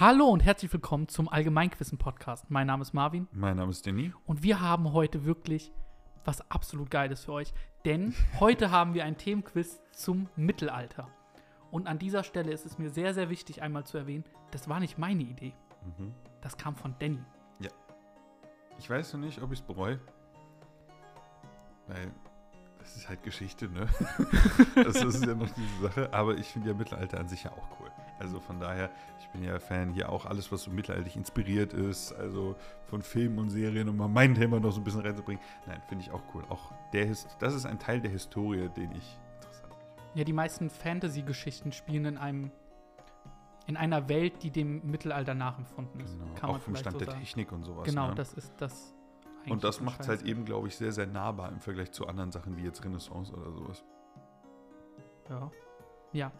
Hallo und herzlich willkommen zum Allgemeinquissen-Podcast. Mein Name ist Marvin Mein Name ist Danny. und wir haben heute wirklich was absolut Geiles für euch. Denn heute haben wir ein Themenquiz zum Mittelalter. Und an dieser Stelle ist es mir sehr, sehr wichtig, einmal zu erwähnen, das war nicht meine Idee. Das kam von Danny. Ich weiß noch nicht, ob ich es bereue. Weil das ist halt Geschichte, ne? das ist ja noch diese Sache. Aber ich finde ja Mittelalter an sich ja auch cool. Also von daher, ich bin ja Fan hier auch alles, was so mittelalterlich inspiriert ist. Also von Filmen und Serien, um mal mein Thema noch so ein bisschen reinzubringen. Nein, finde ich auch cool. Auch der Hist das ist ein Teil der Historie, den ich interessant finde. Ja, die meisten Fantasy-Geschichten spielen in einem in einer Welt, die dem Mittelalter nachempfunden ist. Genau. Kann auch vom Stand so der. Technik und sowas. Genau, ne? das ist das. Und das eigentlich macht es halt eben, glaube ich, sehr, sehr nahbar im Vergleich zu anderen Sachen wie jetzt Renaissance oder sowas. Ja. Ja.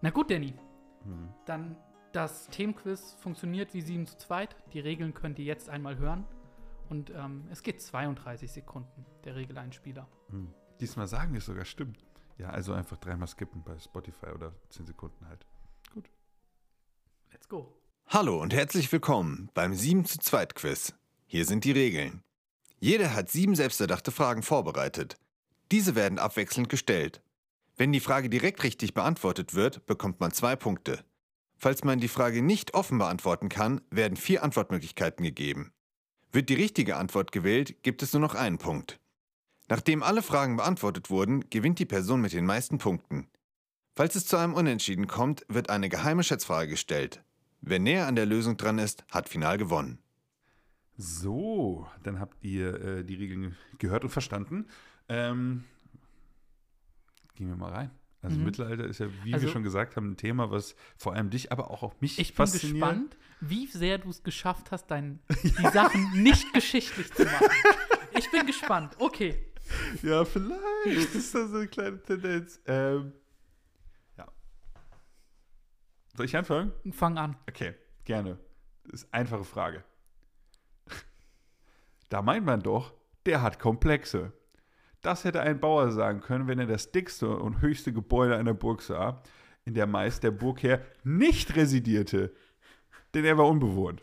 Na gut, Danny. Hm. Dann das Themenquiz funktioniert wie 7 zu 2. Die Regeln könnt ihr jetzt einmal hören. Und ähm, es geht 32 Sekunden, der Regeleinspieler. Hm. Diesmal sagen wir es sogar stimmt. Ja, also einfach dreimal skippen bei Spotify oder 10 Sekunden halt. Let's go. Hallo und herzlich willkommen beim 7 zu 2 Quiz. Hier sind die Regeln. Jeder hat sieben selbsterdachte Fragen vorbereitet. Diese werden abwechselnd gestellt. Wenn die Frage direkt richtig beantwortet wird, bekommt man zwei Punkte. Falls man die Frage nicht offen beantworten kann, werden vier Antwortmöglichkeiten gegeben. Wird die richtige Antwort gewählt, gibt es nur noch einen Punkt. Nachdem alle Fragen beantwortet wurden, gewinnt die Person mit den meisten Punkten. Falls es zu einem Unentschieden kommt, wird eine geheime Schätzfrage gestellt. Wer näher an der Lösung dran ist, hat final gewonnen. So, dann habt ihr äh, die Regeln gehört und verstanden. Ähm, gehen wir mal rein. Also Mhm. Mittelalter ist ja, wie Also- wir schon gesagt haben, ein Thema, was vor allem dich, aber auch, auch mich Ich bin fasziniert. gespannt, wie sehr du es geschafft hast, dein, die Sachen nicht geschichtlich zu machen. Ich bin gespannt. Okay. Ja, vielleicht ist das so eine kleine Tendenz. Ähm, ja. Soll ich anfangen? Fang an. Okay, gerne. Das ist eine einfache Frage. Da meint man doch, der hat Komplexe. Das hätte ein Bauer sagen können, wenn er das dickste und höchste Gebäude einer Burg sah, in der meist der Burgherr nicht residierte, denn er war unbewohnt.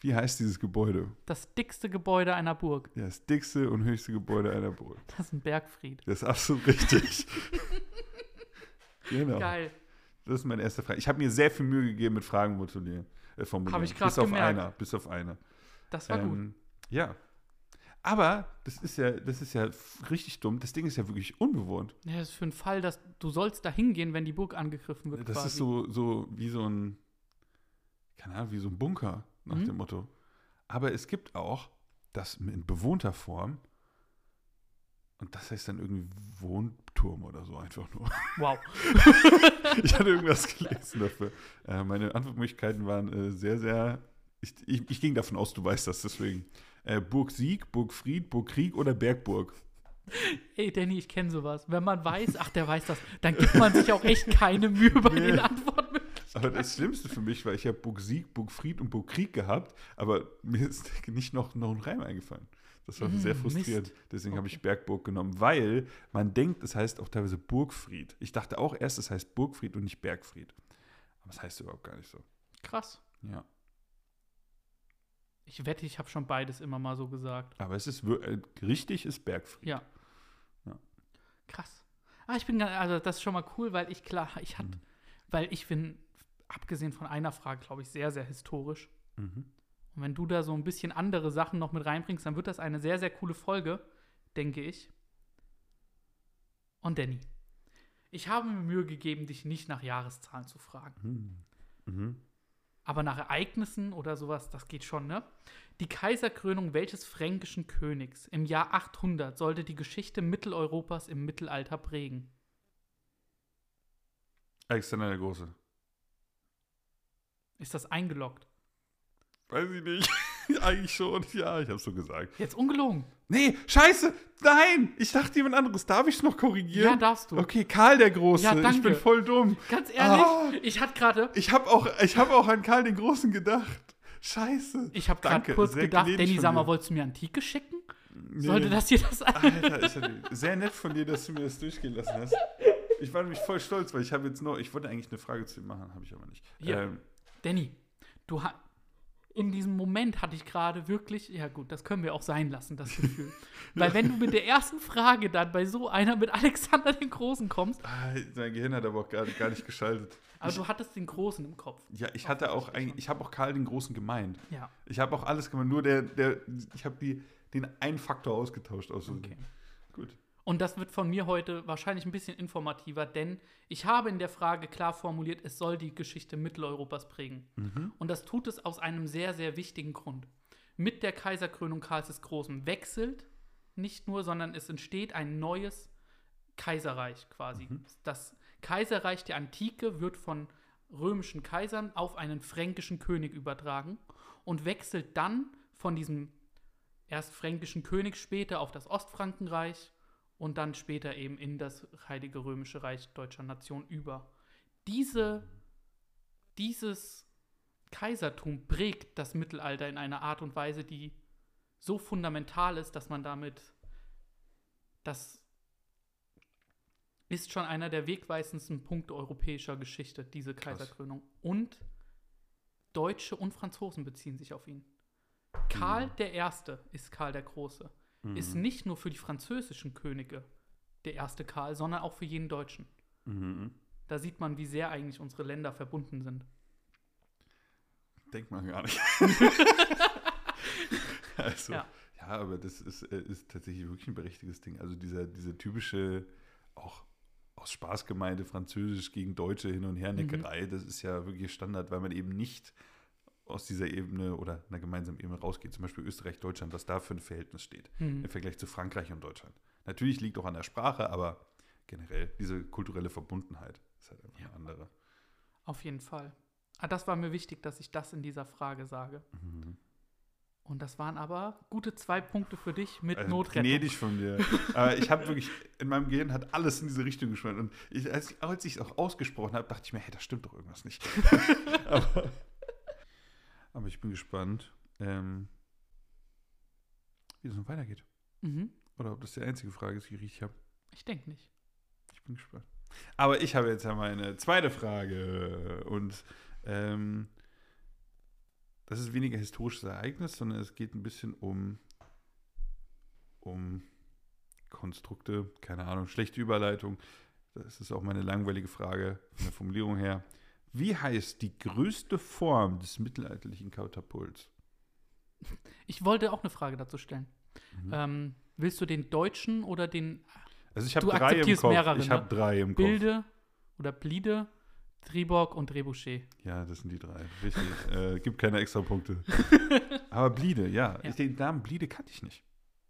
Wie heißt dieses Gebäude? Das dickste Gebäude einer Burg. Ja, Das dickste und höchste Gebäude einer Burg. Das ist ein Bergfried. Das ist absolut richtig. genau. Geil. Das ist meine erste Frage. Ich habe mir sehr viel Mühe gegeben mit Fragen modulieren, äh, formulieren. Hab ich grad bis auf gemerkt. einer, bis auf eine. Das war gut. Ähm, ja. Aber das ist ja, das ist ja richtig dumm. Das Ding ist ja wirklich unbewohnt. Ja, das ist für einen Fall, dass du sollst da hingehen, wenn die Burg angegriffen wird. Das quasi. ist so, so wie so ein, keine Ahnung, wie so ein Bunker nach Mhm. dem Motto. Aber es gibt auch das in bewohnter Form. Und das heißt dann irgendwie Wohnturm oder so einfach nur. Wow. ich hatte irgendwas gelesen dafür. Äh, meine Antwortmöglichkeiten waren äh, sehr, sehr. Ich, ich, ich ging davon aus, du weißt das, deswegen. Äh, Burg Sieg, Burg Fried, Burg Krieg oder Bergburg. Ey, Danny, ich kenne sowas. Wenn man weiß, ach, der weiß das, dann gibt man sich auch echt keine Mühe bei Nee. den Antwortmöglichkeiten. Aber das Schlimmste für mich war, ich habe Burg Sieg, Burg Fried und Burg Krieg gehabt, aber mir ist nicht noch, noch ein Reim eingefallen. Das war Mm, sehr frustrierend. Mist. Deswegen habe ich Okay. Bergburg genommen, weil man denkt, es heißt auch teilweise Burgfried. Ich dachte auch erst, es heißt Burgfried und nicht Bergfried. Aber es heißt überhaupt gar nicht so. Krass. Ja. Ich wette, ich habe schon beides immer mal so gesagt. Aber es ist äh, richtig, ist Bergfried. Ja. Ja. Krass. Ah, ich bin, also das ist schon mal cool, weil ich klar, ich hatte, Mhm. weil ich bin, abgesehen von einer Frage, glaube ich, sehr, sehr historisch. Mhm. Und wenn du da so ein bisschen andere Sachen noch mit reinbringst, dann wird das eine sehr, sehr coole Folge, denke ich. Und Danny, ich habe mir Mühe gegeben, dich nicht nach Jahreszahlen zu fragen. Mhm. Mhm. Aber nach Ereignissen oder sowas, das geht schon, ne? Die Kaiserkrönung welches fränkischen Königs im Jahr 800 sollte die Geschichte Mitteleuropas im Mittelalter prägen? Alexander der Große. Ist das eingeloggt? Weiß ich nicht. Eigentlich schon. Ja, ich habe so gesagt. Jetzt ungelogen. Nee, scheiße. Nein, ich dachte jemand anderes. Darf ich es noch korrigieren? Ja, darfst du. Okay, Karl der Große. Ja, danke. Ich bin voll dumm. Ganz ehrlich, Ah. ich hatte gerade Ich habe auch, ich hab auch an Karl den Großen gedacht. Scheiße. ich habe gerade kurz sehr gedacht, Danny, sag mal, dir. wolltest du mir Antike schicken? Nee. Sollte das hier das Alter, ist ja sehr nett von dir, dass du mir das durchgehen lassen hast. Ich war nämlich voll stolz, weil ich habe jetzt noch, ich wollte eigentlich eine Frage zu ihm machen, habe ich aber nicht. Ja. Ähm, Danny, du ha in diesem Moment hatte ich gerade wirklich, ja gut, das können wir auch sein lassen, das Gefühl. Weil wenn du mit der ersten Frage dann bei so einer mit Alexander den Großen kommst, Ah, mein Gehirn hat aber auch gar, gar nicht geschaltet. aber du hattest den Großen im Kopf. Ja, ich hatte auch eigentlich, ich habe auch Karl den Großen gemeint. Ja, Ich habe auch alles gemeint, nur der, der, ich habe die, den einen Faktor ausgetauscht aus okay. Gut. Und das wird von mir heute wahrscheinlich ein bisschen informativer, denn ich habe in der Frage klar formuliert, es soll die Geschichte Mitteleuropas prägen. Und das tut es aus einem sehr, sehr wichtigen Grund. Mit der Kaiserkrönung Karls des Großen wechselt nicht nur, sondern es entsteht ein neues Kaiserreich quasi. Das Kaiserreich der Antike wird von römischen Kaisern auf einen fränkischen König übertragen und wechselt dann von diesem erst fränkischen König später auf das Ostfrankenreich und dann später eben in das Heilige Römische Reich deutscher Nation über. Diese, dieses Kaisertum prägt das Mittelalter in einer Art und Weise, die so fundamental ist, dass man damit, das ist schon einer der wegweisendsten Punkte europäischer Geschichte, diese Kaiserkrönung. Und Deutsche und Franzosen beziehen sich auf ihn. Karl der Erste ist Karl der Große. Ist nicht nur für die französischen Könige der erste Karl, sondern auch für jeden Deutschen. Mhm. Da sieht man, wie sehr eigentlich unsere Länder verbunden sind. Denkt man gar nicht. also, Ja. ja. aber das ist, äh, ist tatsächlich wirklich ein berechtigtes Ding. Also dieser, diese typische, auch aus Spaß gemeinte Französisch gegen Deutsche hin und her Neckerei, das ist ja wirklich Standard, weil man eben nicht aus dieser Ebene oder einer gemeinsamen Ebene rausgeht. Zum Beispiel Österreich, Deutschland, was da für ein Verhältnis steht Mhm. im Vergleich zu Frankreich und Deutschland. Natürlich liegt auch an der Sprache, aber generell diese kulturelle Verbundenheit ist halt einfach eine andere. Auf jeden Fall. Ah, das war mir wichtig, dass ich das in dieser Frage sage. Mhm. Und das waren aber gute zwei Punkte für dich mit Also, Notrettung. Gnädig von dir. Aber ich habe wirklich, in meinem Gehirn hat alles in diese Richtung geschwommen. Und ich, als, ich- es auch ausgesprochen habe, dachte ich mir, hey, da stimmt doch irgendwas nicht. aber, aber ich bin gespannt, ähm, wie es noch weitergeht. Mhm. Oder ob das die einzige Frage ist, die ich habe. Ich denke nicht. Ich bin gespannt. Aber ich habe jetzt ja meine zweite Frage. Und ähm, das ist weniger historisches Ereignis, sondern es geht ein bisschen um, um Konstrukte, keine Ahnung, schlechte Überleitung. Das ist auch meine langweilige Frage von der Formulierung her. Wie heißt die größte Form des mittelalterlichen Katapults? Ich wollte auch eine Frage dazu stellen. Mhm. Ähm, willst du den deutschen oder den Also ich habe drei im Kopf. mehrere, ich ne? habe drei im Kopf. Bilde oder Blide, Triborg und Trebuchet? Ja, das sind die drei. Richtig. äh, gibt keine extra Punkte. Aber Bliede, ja. Ja. Ich, den Namen Bliede kannte ich nicht.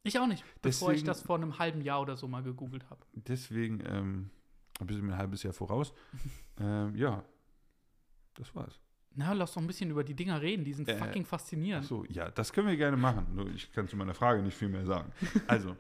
Ich auch nicht, bevor ich Deswegen- das vor einem halben Jahr oder so mal gegoogelt habe. Deswegen ähm, ein bisschen ein halbes Jahr voraus. ähm, ja, das war's. Na, lass doch ein bisschen über die Dinger reden, die sind Äh, fucking faszinierend. Achso, ja, das können wir gerne machen. Nur ich kann zu meiner Frage nicht viel mehr sagen. Also,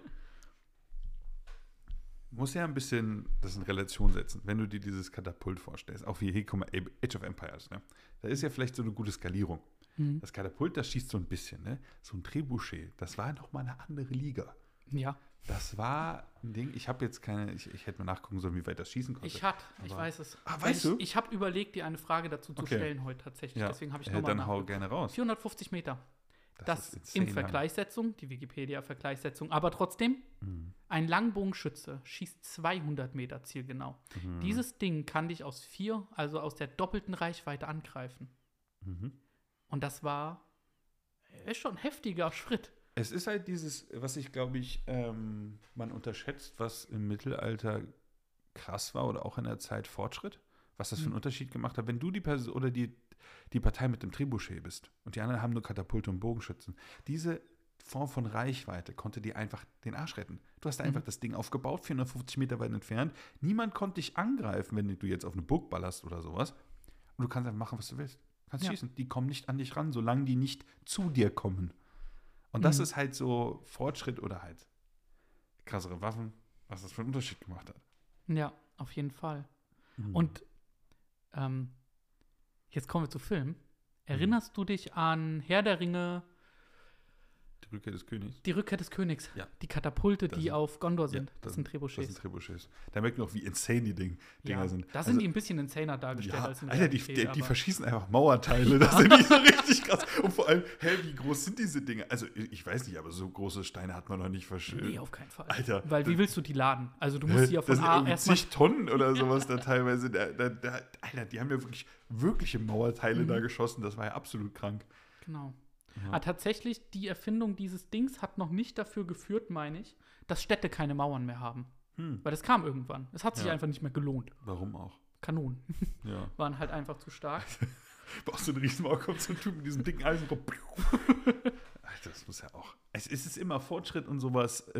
muss ja ein bisschen das in Relation setzen, wenn du dir dieses Katapult vorstellst. Auch wie, hey, guck mal, Age of Empires, ne? Da ist ja vielleicht so eine gute Skalierung. Mhm. Das Katapult, das schießt so ein bisschen, ne? So ein Trebuchet, das war nochmal eine andere Liga. Ja, Das war ein Ding, ich habe jetzt keine, ich, ich hätte mal nachgucken sollen, wie weit das schießen konnte. ich hatte, ich weiß es. Ah, weißt ich, du? Ich habe überlegt, dir eine Frage dazu zu Okay. stellen heute tatsächlich. ja, Deswegen habe ich äh, nochmal Dann hau nachgeguckt. gerne raus. 450 Meter. Das, ist insane lang. Vergleichssetzung, die Wikipedia-Vergleichssetzung. Aber trotzdem, Mhm. ein Langbogenschütze schießt 200 Meter zielgenau. Mhm. Dieses Ding kann dich aus vier, also aus der doppelten Reichweite angreifen. Mhm. Und das war ist schon ein heftiger Schritt. Es ist halt dieses, was ich glaube ich, ähm, man unterschätzt, was im Mittelalter krass war oder auch in der Zeit Fortschritt, was das für einen Mhm. Unterschied gemacht hat. Wenn du die Person oder die, die Partei mit dem Trebuchet bist und die anderen haben nur Katapulte und Bogenschützen, diese Form von Reichweite konnte dir einfach den Arsch retten. Du hast einfach Mhm. das Ding aufgebaut, 450 Meter weit entfernt. Niemand konnte dich angreifen, wenn du jetzt auf eine Burg ballerst oder sowas. Und du kannst einfach machen, was du willst. Du kannst Ja. schießen. Die kommen nicht an dich ran, solange die nicht zu dir kommen. Und das Mhm. ist halt so Fortschritt oder halt krassere Waffen, was das für einen Unterschied gemacht hat. Ja, auf jeden Fall. Mhm. Und ähm, jetzt kommen wir zu Film. Erinnerst du dich an Herr der Ringe Rückkehr des Königs. Die Rückkehr des Königs. Ja. Die Katapulte, Das die sind- auf Gondor sind. Ja, das, sind Das Trebuchets. sind Trebuchets. Da merkt man auch, wie insane die Ding, Dinger ja, sind. da Also- sind die ein bisschen insaner dargestellt Ja, als in Alter, die, die, die verschießen einfach Mauerteile. Das sind die so richtig krass. Und vor allem, hä, wie groß sind diese Dinge? Also, ich weiß nicht, aber so große Steine hat man noch nicht verschüttet. Nee, auf keinen Fall. Alter, Weil wie das- willst du die laden? Also du musst die ja das von sind A erstmal. Tonnen oder sowas da teilweise. Da, da, da, Alter, die haben ja wirklich wirkliche Mauerteile Mhm. da geschossen. Das war ja absolut krank. Genau. Ja. Aber tatsächlich, die Erfindung dieses Dings hat noch nicht dafür geführt, meine ich, dass Städte keine Mauern mehr haben. Hm, Weil das kam irgendwann. Es hat sich Ja. einfach nicht mehr gelohnt. warum auch? Kanonen Ja. waren halt einfach zu stark. Aus so eine Riesenmauer kommt so ein Typ mit diesem dicken Eisen. Alter, das muss ja auch. Es ist immer Fortschritt und sowas.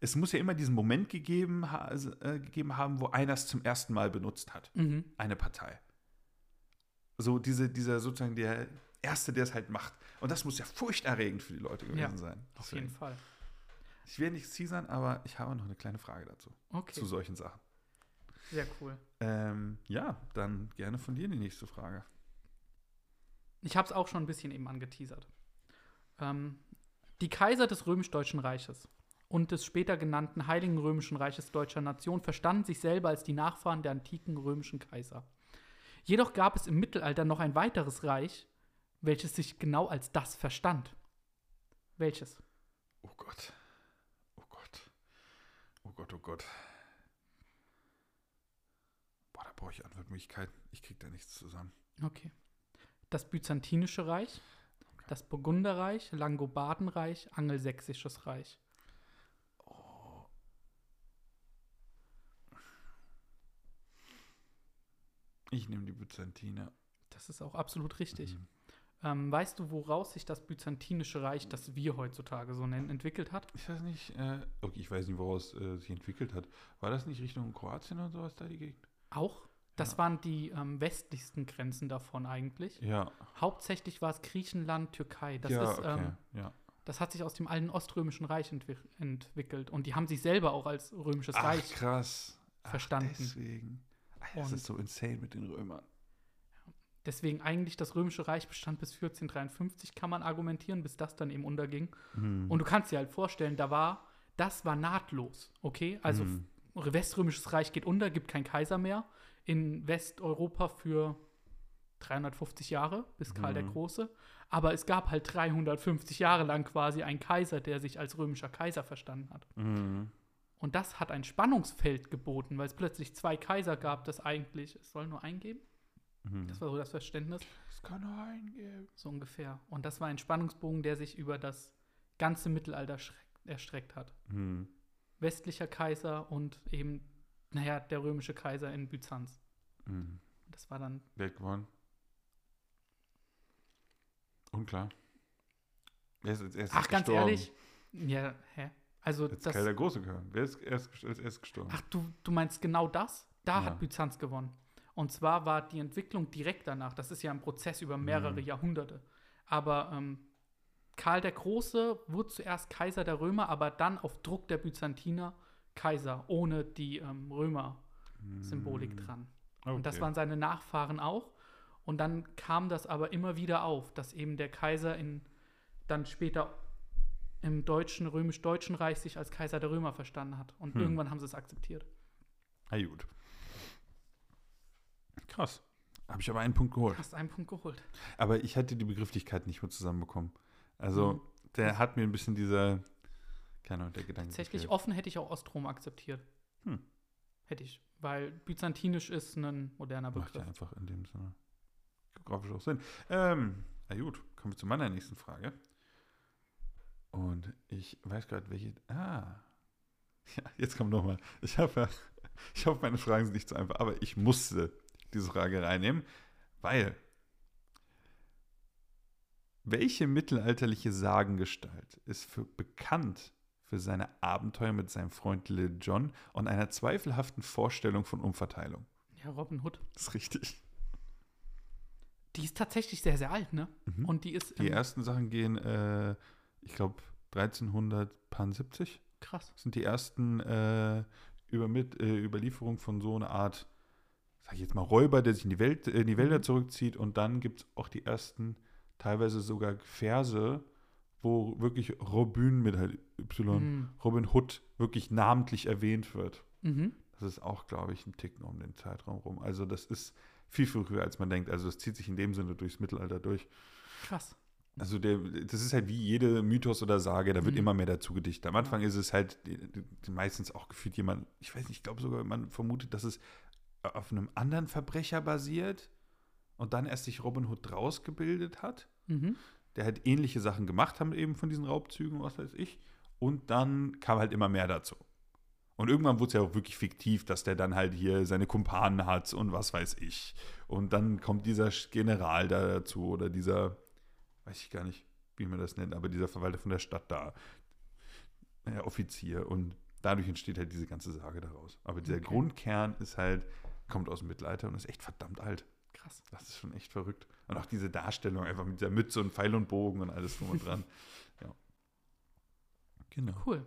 Es muss ja immer diesen Moment gegeben, also, äh, gegeben haben, wo einer es zum ersten Mal benutzt hat. mhm. Eine Partei. So diese, dieser sozusagen der Erste, der es halt macht. Und das muss ja furchterregend für die Leute gewesen Ja, sein. Auf Deswegen. jeden Fall. Ich will nichts teasern, aber ich habe noch eine kleine Frage dazu. Okay, Zu solchen Sachen. sehr cool. Ähm, ja, dann gerne von dir die nächste Frage. Ich habe es auch schon ein bisschen eben angeteasert. Ähm, die Kaiser des römisch-deutschen Reiches und des später genannten Heiligen Römischen Reiches deutscher Nation verstanden sich selber als die Nachfahren der antiken römischen Kaiser. Jedoch gab es im Mittelalter noch ein weiteres Reich, welches sich genau als das verstand. Welches? Oh Gott. Oh Gott. Oh Gott, oh Gott. Boah, da brauche ich Antwortmöglichkeiten. Ich krieg da nichts zusammen. Okay. Das Byzantinische Reich, das Burgunderreich, Langobardenreich, Angelsächsisches Reich. Ich nehme die Byzantiner. Das ist auch absolut richtig. Mhm. Ähm, weißt du, woraus sich das Byzantinische Reich, das wir heutzutage so nennen, entwickelt hat? Ist das nicht, äh, okay, ich weiß nicht, woraus äh, sich entwickelt hat. War das nicht Richtung Kroatien und sowas da die Gegend? Auch? Das Ja. waren die ähm, westlichsten Grenzen davon eigentlich. Ja. Hauptsächlich war es Griechenland, Türkei. Das, ja, ist, okay. ähm, ja. das hat sich aus dem alten oströmischen Reich entwi entwickelt. Und die haben sich selber auch als römisches Ach, Reich. krass. Ach, verstanden. Deswegen. Alter, das Und- ist so insane mit den Römern. Deswegen eigentlich das römische Reich bestand bis 1453, kann man argumentieren, bis das dann eben unterging. Mhm. Und du kannst dir halt vorstellen, da war, das war nahtlos, okay? Also Mhm. Weströmisches Reich geht unter, gibt keinen Kaiser mehr. In Westeuropa für 350 Jahre, bis Karl der Mhm. Große. Aber es gab halt 350 Jahre lang quasi einen Kaiser, der sich als römischer Kaiser verstanden hat. Mhm. Und das hat ein Spannungsfeld geboten, weil es plötzlich zwei Kaiser gab, das eigentlich, es soll nur eingeben. Mhm. Das war so das Verständnis. Das kann er eingeben. So ungefähr. Und das war ein Spannungsbogen, der sich über das ganze Mittelalter erstreckt hat. Mhm. Westlicher Kaiser und eben, naja, der römische Kaiser in Byzanz. Mhm. Das war dann, Wer hat gewonnen? Unklar. Wer ist als erstes ach, ganz gestorben? ehrlich, ja, hä? Also, Jetzt das, Karl der Große gehören. Wer ist erst, als erstes gestorben? ach, du, du meinst genau das? Da Ja. hat Byzanz gewonnen. Und zwar war die Entwicklung direkt danach, das ist ja ein Prozess über mehrere Mhm. Jahrhunderte. Aber ähm, Karl der Große wurde zuerst Kaiser der Römer, aber dann auf Druck der Byzantiner Kaiser, ohne die ähm, Römer-Symbolik Mhm. dran. Okay. Und das waren seine Nachfahren auch. Und dann kam das aber immer wieder auf, dass eben der Kaiser in, dann später im deutschen, römisch-deutschen Reich sich als Kaiser der Römer verstanden hat. Und Hm. irgendwann haben sie es akzeptiert. Ah, gut. Krass. Habe ich aber einen Punkt geholt. Hast einen Punkt geholt. Aber ich hatte die Begrifflichkeit nicht mehr zusammenbekommen. Also, Mhm. der hat mir ein bisschen dieser, keine Ahnung, der Gedanke Tatsächlich gefehlt. offen hätte ich auch Ostrom akzeptiert. Hm. Hätte ich. Weil byzantinisch ist ein moderner Macht ja Begriff. einfach in dem Sinne geografisch auch Sinn. Ähm, na gut, kommen wir zu meiner nächsten Frage. Und ich weiß gerade, welche. Ah. Ja, jetzt kommt nochmal. Ich habe ja, ich hoffe, meine Fragen sind nicht so einfach, aber ich musste diese Frage reinnehmen, weil. Welche mittelalterliche Sagengestalt ist für bekannt für seine Abenteuer mit seinem Freund Lil John und einer zweifelhaften Vorstellung von Umverteilung? Ja, Robin Hood. Das ist richtig. Die ist tatsächlich sehr, sehr alt, ne? Mhm. Und die ist Die ersten Sachen gehen, äh, ich glaube, 1370 krass. sind die ersten äh, Übermit äh, Überlieferungen von so einer Art, sag ich jetzt mal, Räuber, der sich in die, Welt, äh, in die Wälder Mhm. zurückzieht. Und dann gibt es auch die ersten, teilweise sogar Verse wo wirklich Robin mit halt Y, Mhm. Robin Hood wirklich namentlich erwähnt wird. Mhm. Das ist auch, glaube ich, ein Ticken um den Zeitraum rum. Also das ist viel, viel früher, als man denkt. Also das zieht sich in dem Sinne durchs Mittelalter durch. Krass. Also der, das ist halt wie jede Mythos oder Sage, da wird Mhm. immer mehr dazu gedichtet. Am Anfang ist es halt meistens auch gefühlt jemand, ich weiß nicht, ich glaube sogar, man vermutet, dass es auf einem anderen Verbrecher basiert und dann erst sich Robin Hood draus gebildet hat, Mhm. der halt ähnliche Sachen gemacht hat eben von diesen Raubzügen, was weiß ich. Und dann kam halt immer mehr dazu. Und irgendwann wurde es ja auch wirklich fiktiv, dass der dann halt hier seine Kumpanen hat und was weiß ich. Und dann kommt dieser General da dazu oder dieser, weiß ich gar nicht, wie man das nennt, aber dieser Verwalter von der Stadt da, äh, Offizier. Und dadurch entsteht halt diese ganze Sage daraus. Aber dieser Okay. Grundkern ist halt, kommt aus dem Mittelalter und ist echt verdammt alt. Krass. Das ist schon echt verrückt. Und auch diese Darstellung einfach mit dieser Mütze und Pfeil und Bogen und alles drum und dran. ja. Genau. Cool.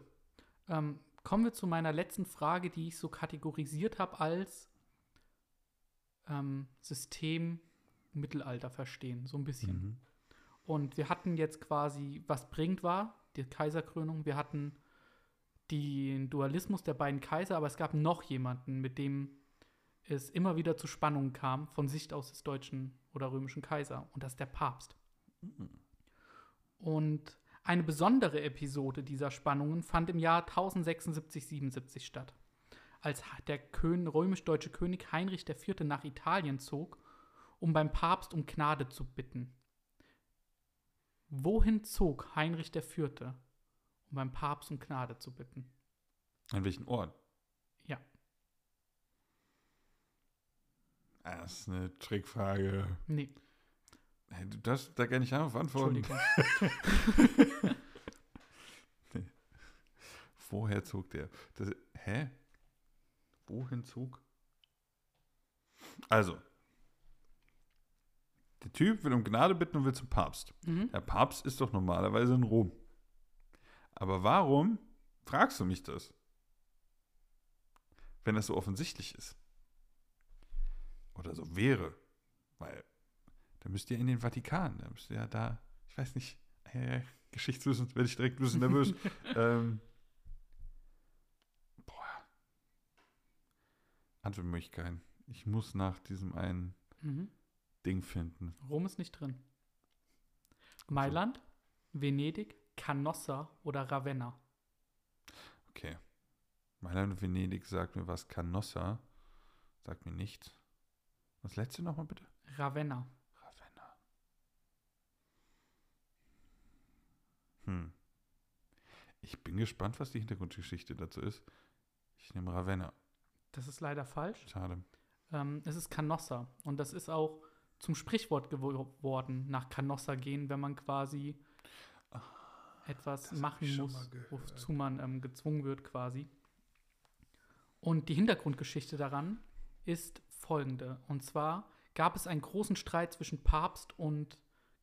Ähm, kommen wir zu meiner letzten Frage, die ich so kategorisiert habe als ähm, System Mittelalter verstehen, so ein bisschen. Mhm. Und wir hatten jetzt quasi, was bringt war, die Kaiserkrönung. Wir hatten den Dualismus der beiden Kaiser, aber es gab noch jemanden, mit dem es immer wieder zu Spannungen kam, von Sicht aus des deutschen oder römischen Kaiser. Und das der Papst. Und eine besondere Episode dieser Spannungen fand im Jahr 1076-77 statt, als der römisch-deutsche König Heinrich IV. nach Italien zog, um beim Papst um Gnade zu bitten. Wohin zog Heinrich IV., um beim Papst um Gnade zu bitten? An welchen Ort? Ja. Ah, Das ist eine Trickfrage. Nee, Hey, du darfst da gar nicht darauf antworten. Entschuldigung. Woher zog der? Das, hä? Wohin zog? Also, der Typ will um Gnade bitten und will zum Papst. Mhm. Der Papst ist doch normalerweise in Rom. Aber warum fragst du mich das? Wenn das so offensichtlich ist. Oder so wäre. Weil, da müsst ihr in den Vatikan. Da müsst ihr ja da, ich weiß nicht, äh, Geschichtswissen werde ich direkt ein bisschen nervös. ähm, boah. Antwortmöglichkeiten. Ich muss nach diesem einen Mhm. Ding finden. Rom ist nicht drin. Mailand, Venedig, Canossa oder Ravenna? Okay. Mailand und Venedig sagt mir was. Canossa sagt mir nichts. Das letzte nochmal bitte? Ravenna. Ravenna. Hm. Ich bin gespannt, was die Hintergrundgeschichte dazu ist. Ich nehme Ravenna. Das ist leider falsch. Schade. Ähm, es ist Canossa. Und das ist auch zum Sprichwort geworden, nach Canossa gehen, wenn man quasi etwas das hab machen muss, wozu man ähm, gezwungen wird quasi. Und die Hintergrundgeschichte daran ist folgende. Und zwar gab es einen großen Streit zwischen Papst und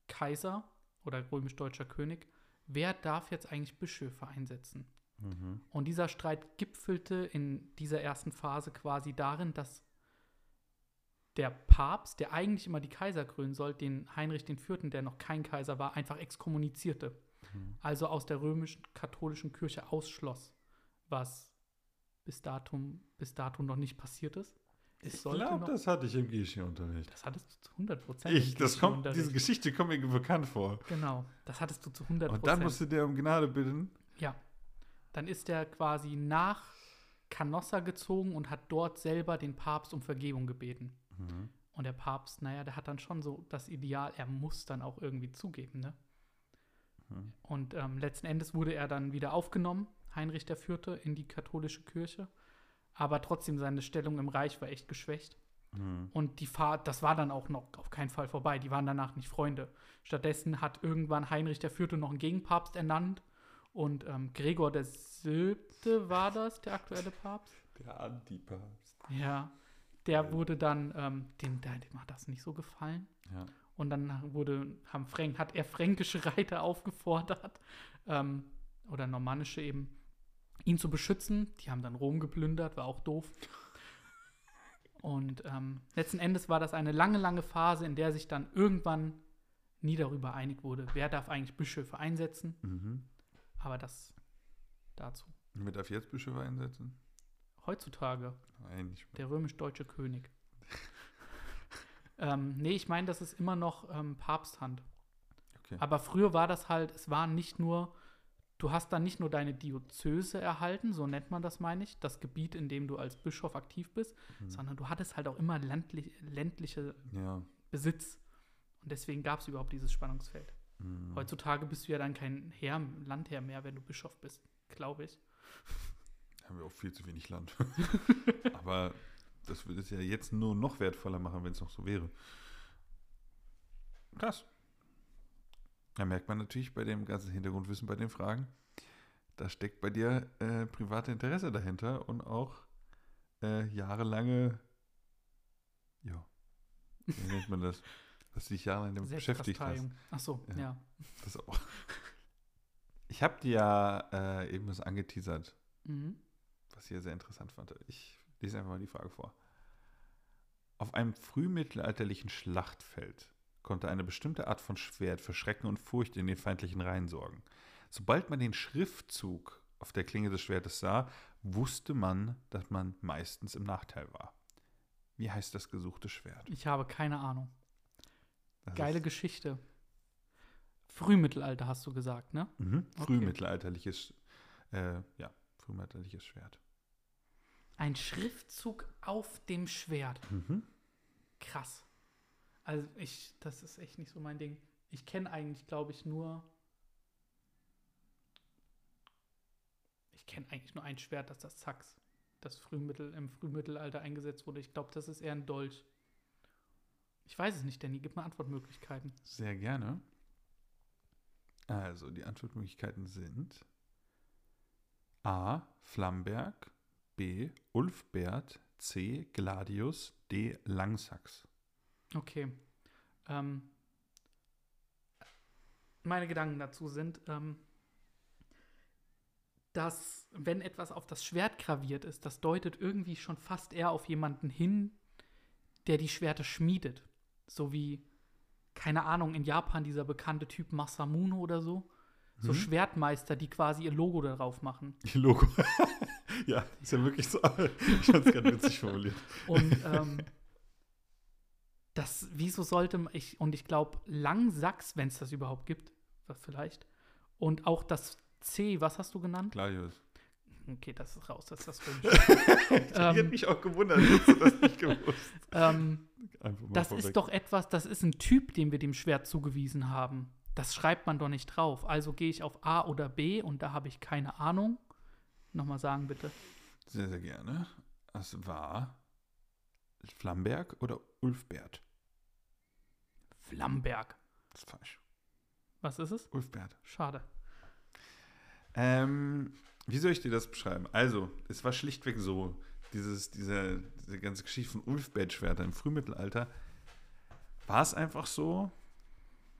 Kaiser oder römisch-deutscher König. Wer darf jetzt eigentlich Bischöfe einsetzen? Mhm. Und dieser Streit gipfelte in dieser ersten Phase quasi darin, dass der Papst, der eigentlich immer die Kaiser krönen soll, den Heinrich IV., der noch kein Kaiser war, einfach exkommunizierte. Mhm. Also aus der römischen katholischen Kirche ausschloss, was bis datum, bis dato noch nicht passiert ist. Es Ich glaube, das hatte ich im Geschichte-Unterricht. das hattest du zu 100 Prozent. Ich, das kommt, diese Geschichte kommt mir bekannt vor. Genau, das hattest du zu 100% Und dann musste der um Gnade bitten. Ja. Dann ist er quasi nach Canossa gezogen und hat dort selber den Papst um Vergebung gebeten. Mhm. Und der Papst, naja, der hat dann schon so das Ideal, er muss dann auch irgendwie zugeben, ne? Mhm. Und ähm, letzten Endes wurde er dann wieder aufgenommen, Heinrich IV., in die katholische Kirche. Aber trotzdem, seine Stellung im Reich war echt geschwächt. Mhm. Und die Fahrt, das war dann auch noch auf keinen Fall vorbei. Die waren danach nicht Freunde. Stattdessen hat irgendwann Heinrich IV. noch einen Gegenpapst ernannt. Und ähm, Gregor VII. war das, der aktuelle Papst? Der Antipapst. Ja. Der wurde dann, ähm, dem, der- dem hat das nicht so gefallen. Ja. Und dann wurde, haben Fränk, hat er fränkische Reiter aufgefordert, ähm, oder normannische eben, ihn zu beschützen. Die haben dann Rom geplündert, war auch doof. Und ähm, letzten Endes war das eine lange, lange Phase, in der sich dann irgendwann nie darüber einig wurde, wer darf eigentlich Bischöfe einsetzen. Mhm. Aber das dazu. Wer darf jetzt Bischöfe einsetzen? Heutzutage Nein, nicht mehr. der römisch-deutsche König. ähm, nee, ich meine, das ist immer noch ähm, Papsthand. Okay. Aber früher war das halt, es war nicht nur, du hast dann nicht nur deine Diözese erhalten, so nennt man das, meine ich, das Gebiet, in dem du als Bischof aktiv bist, Mhm. sondern du hattest halt auch immer ländlich, ländliche Ja. Besitz. Und deswegen gab es überhaupt dieses Spannungsfeld. Mhm. Heutzutage bist du ja dann kein Herr, Landherr mehr, wenn du Bischof bist, glaube ich. haben wir auch viel zu wenig Land. Aber das würde es ja jetzt nur noch wertvoller machen, wenn es noch so wäre. Krass. Da merkt man natürlich bei dem ganzen Hintergrundwissen bei den Fragen, da steckt bei dir äh, private Interesse dahinter und auch äh, jahrelange, ja, wie nennt man das? Dass du dich jahrelang damit beschäftigt hast. Ach so, Ja. ja. Das auch. Ich habe dir ja äh, eben was angeteasert, Mhm. was ich hier sehr interessant fand. Ich lese einfach mal die Frage vor. Auf einem frühmittelalterlichen Schlachtfeld konnte eine bestimmte Art von Schwert für Schrecken und Furcht in den feindlichen Reihen sorgen. Sobald man den Schriftzug auf der Klinge des Schwertes sah, wusste man, dass man meistens im Nachteil war. Wie heißt das gesuchte Schwert? Ich habe keine Ahnung. Das Geile Geschichte. Frühmittelalter hast du gesagt, ne? mhm, Okay. frühmittelalterliches, äh, ja, frühmittelalterliches Schwert. Ein Schriftzug auf dem Schwert. Mhm. Krass. Also ich, das ist echt nicht so mein Ding. Ich kenne eigentlich, glaube ich, nur. Ich kenne eigentlich nur ein Schwert, das ist das Sax, das Frühmittel, im Frühmittelalter eingesetzt wurde. Ich glaube, das ist eher ein Dolch. Ich weiß es nicht, Danny. Gib mir Antwortmöglichkeiten. Sehr gerne. Also, die Antwortmöglichkeiten sind A. Flamberg, B. Ulfbert, C. Gladius, D. Langsax. Okay. Ähm, meine Gedanken dazu sind, ähm, dass wenn etwas auf das Schwert graviert ist, das deutet irgendwie schon fast eher auf jemanden hin, der die Schwerte schmiedet. So wie, keine Ahnung, in Japan dieser bekannte Typ Masamune oder so. So Mhm. Schwertmeister, die quasi ihr Logo darauf machen. Ihr Logo. ja, ist ja wirklich so. Ich fand es gerade witzig formuliert. Und ähm, das, wieso sollte man, ich, und ich glaube, Langsachs, wenn es das überhaupt gibt, vielleicht, und auch das C, was hast du genannt? Gladius. Okay, das ist raus, das ist das Römische. Ich hätte ähm, mich auch gewundert, hättest du das nicht gewusst. ähm, das vorweg. ist doch etwas, das ist ein Typ, den wir dem Schwert zugewiesen haben. Das schreibt man doch nicht drauf. Also gehe ich auf A oder B und da habe ich keine Ahnung. Nochmal sagen, bitte. Sehr, sehr gerne. Es war Flamberg oder Ulfbert. Flamberg. Das ist falsch. Was ist es? Ulfbert. Schade. Ähm, wie soll ich dir das beschreiben? Also, es war schlichtweg so, dieses, diese, diese ganze Geschichte von Ulfbert-Schwertern im Frühmittelalter, war es einfach so,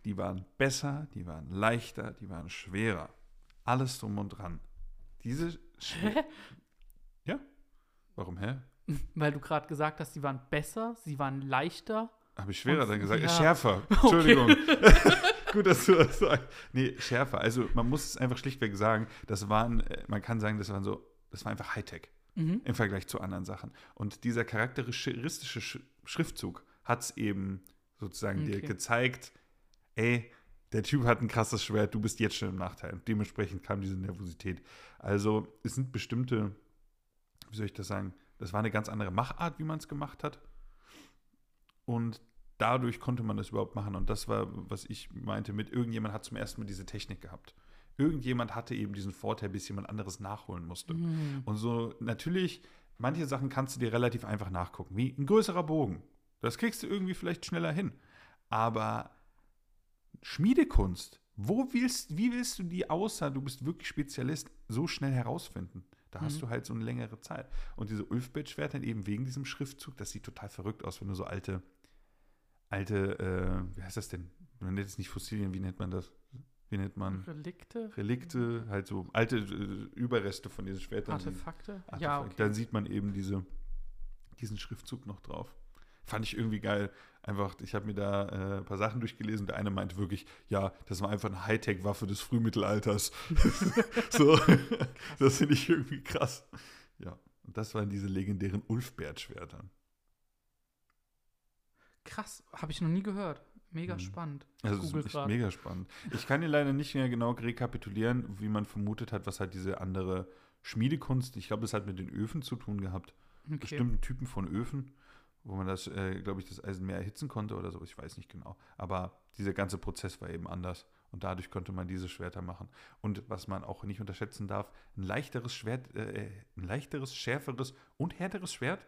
die waren besser, die waren leichter, die waren schwerer. Alles drum und dran. Diese Schwer Ja? Warum, hä? Weil du gerade gesagt hast, sie waren besser, sie waren leichter. Habe ich schwerer Und- dann gesagt? ja. Schärfer. Entschuldigung. Gut, dass du das sagst. Nee, schärfer. Also man muss es einfach schlichtweg sagen, das waren, äh, man kann sagen, das waren so, das war einfach Hightech Mhm. im Vergleich zu anderen Sachen. Und dieser charakteristische Sch Schriftzug hat es eben sozusagen dir Okay. gezeigt, ey, der Typ hat ein krasses Schwert, du bist jetzt schon im Nachteil. Und dementsprechend kam diese Nervosität. Also es sind bestimmte, wie soll ich das sagen, das war eine ganz andere Machart, wie man es gemacht hat. Und dadurch konnte man das überhaupt machen. Und das war, was ich meinte mit, irgendjemand hat zum ersten Mal diese Technik gehabt. Irgendjemand hatte eben diesen Vorteil, bis jemand anderes nachholen musste. Mhm. Und so, natürlich, manche Sachen kannst du dir relativ einfach nachgucken, wie ein größerer Bogen. Das kriegst du irgendwie vielleicht schneller hin. Aber Schmiedekunst, wo willst, wie willst du die außer, du bist wirklich Spezialist, so schnell herausfinden? Da hast Mhm. du halt so eine längere Zeit. Und diese Ulfbett-Schwerter eben wegen diesem Schriftzug, das sieht total verrückt aus, wenn du so alte, alte, äh, wie heißt das denn? Man nennt es nicht Fossilien, wie nennt man das? Wie nennt man? Relikte? Relikte, halt so alte äh, Überreste von diesen Schwertern. Artefakte? Artefakt. Ja, okay. Dann sieht man eben diese, diesen Schriftzug noch drauf. Fand ich irgendwie geil. Einfach, ich habe mir da äh, ein paar Sachen durchgelesen. Der eine meinte wirklich, ja, das war einfach eine Hightech-Waffe des Frühmittelalters. so, das finde ich irgendwie krass. Ja, und das waren diese legendären Ulfbert-Schwertern. Krass, habe ich noch nie gehört. Mega Mhm. spannend. Also Google ist grad. mega spannend. Ich kann dir leider nicht mehr genau rekapitulieren, wie man vermutet hat, was halt diese andere Schmiedekunst, ich glaube, es hat mit den Öfen zu tun gehabt. Okay. Bestimmten Typen von Öfen, wo man das, äh, glaube ich, das Eisen mehr erhitzen konnte oder so, ich weiß nicht genau. Aber dieser ganze Prozess war eben anders. Und dadurch konnte man diese Schwerter machen. Und was man auch nicht unterschätzen darf, ein leichteres Schwert, äh, ein leichteres, schärferes und härteres Schwert,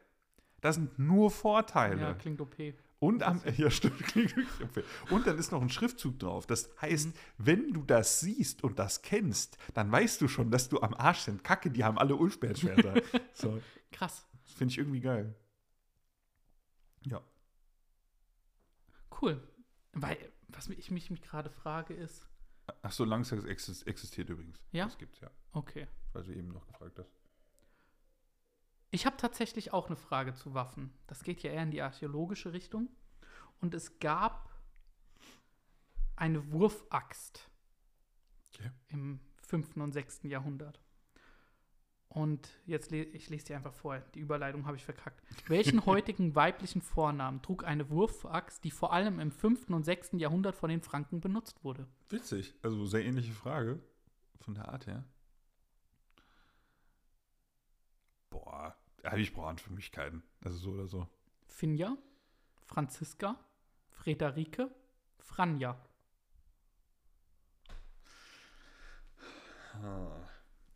das sind nur Vorteile. Ja, klingt OP. Und am, ja, stimmt. Und dann ist noch ein Schriftzug drauf. Das heißt, Mhm. wenn du das siehst und das kennst, dann weißt du schon, dass du am Arsch sind. Kacke, die haben alle Ulfbert-Schwerter. so, Krass. das finde ich irgendwie geil. Ja. Cool. Weil, was ich mich, mich gerade frage, ist. Ach so, Langsax exist existiert übrigens. Ja? Das gibt's, ja. Okay. Weil du eben noch gefragt hast. Ich habe tatsächlich auch eine Frage zu Waffen. Das geht ja eher in die archäologische Richtung. Und es gab eine Wurfaxt Okay. im 5. und 6. Jahrhundert. Und jetzt le ich lese dir einfach vor, die Überleitung habe ich verkackt. Welchen heutigen weiblichen Vornamen trug eine Wurfaxt, die vor allem im 5. und 6. Jahrhundert von den Franken benutzt wurde? Witzig. Also sehr ähnliche Frage. Von der Art her. Boah, habe ich Brandförmigkeiten. Also so oder so. Finja, Franziska, Frederike, Franja.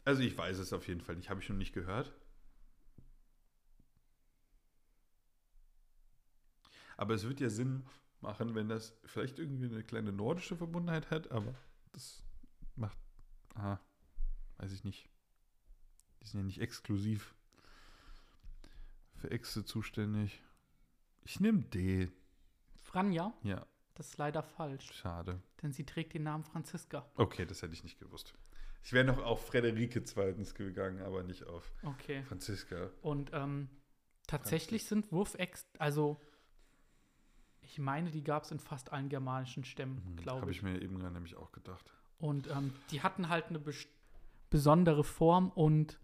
Also ich weiß es auf jeden Fall nicht. Habe ich noch nicht gehört. Aber es wird ja Sinn machen, wenn das vielleicht irgendwie eine kleine nordische Verbundenheit hat, aber das macht, ah, weiß ich nicht. Die sind ja nicht exklusiv für Äxte zuständig. Ich nehme D. Franja, Ja, das ist leider falsch, schade. denn sie trägt den Namen Franziska. Okay, das hätte ich nicht gewusst. Ich wäre noch auf Frederike zweitens gegangen, aber nicht auf Okay. Franziska. Und ähm, tatsächlich sind Wurfex, also ich meine, die gab es in fast allen germanischen Stämmen, glaube Mhm, Habe ich. ich mir eben gerade nämlich auch gedacht. Und ähm, die hatten halt eine bes- besondere Form und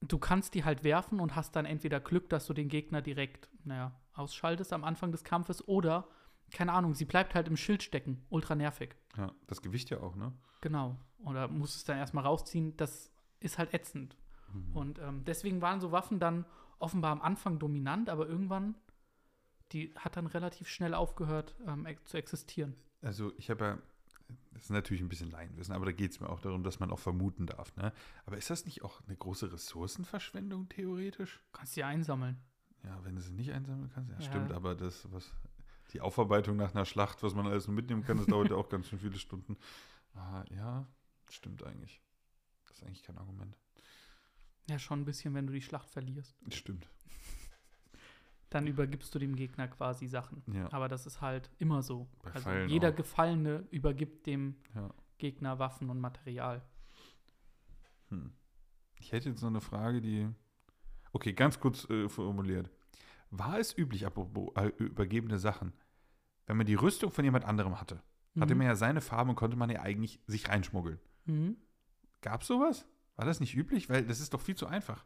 du kannst die halt werfen und hast dann entweder Glück, dass du den Gegner direkt, naja, ausschaltest am Anfang des Kampfes oder, keine Ahnung, sie bleibt halt im Schild stecken. Ultra nervig. Ja, das Gewicht ja auch, ne? Genau. Oder musst es dann erstmal rausziehen. Das ist halt ätzend. Mhm. Und ähm, deswegen waren so Waffen dann offenbar am Anfang dominant, aber irgendwann, die hat dann relativ schnell aufgehört ähm, zu existieren. Also ich habe ja, das ist natürlich ein bisschen Laienwissen, aber da geht es mir auch darum, dass man auch vermuten darf, ne? Aber ist das nicht auch eine große Ressourcenverschwendung theoretisch? Kannst die einsammeln. Ja, wenn du sie nicht einsammeln kannst, ja, Ja. stimmt, aber das, was, die Aufarbeitung nach einer Schlacht, was man alles nur mitnehmen kann, das dauert ja auch ganz schön viele Stunden. Ah, ja, stimmt eigentlich. Das ist eigentlich kein Argument. Ja, schon ein bisschen, wenn du die Schlacht verlierst. Stimmt. Dann übergibst du dem Gegner quasi Sachen. Ja. Aber das ist halt immer so. Bei also jeder auch. Gefallene übergibt dem Ja. Gegner Waffen und Material. Hm. Ich hätte jetzt noch eine Frage, die. Okay, ganz kurz äh, formuliert. War es üblich, apropos äh, übergebene Sachen, wenn man die Rüstung von jemand anderem hatte, hatte Mhm. man ja seine Farbe und konnte man ja eigentlich sich reinschmuggeln. Mhm. Gab es sowas? War das nicht üblich? Weil das ist doch viel zu einfach.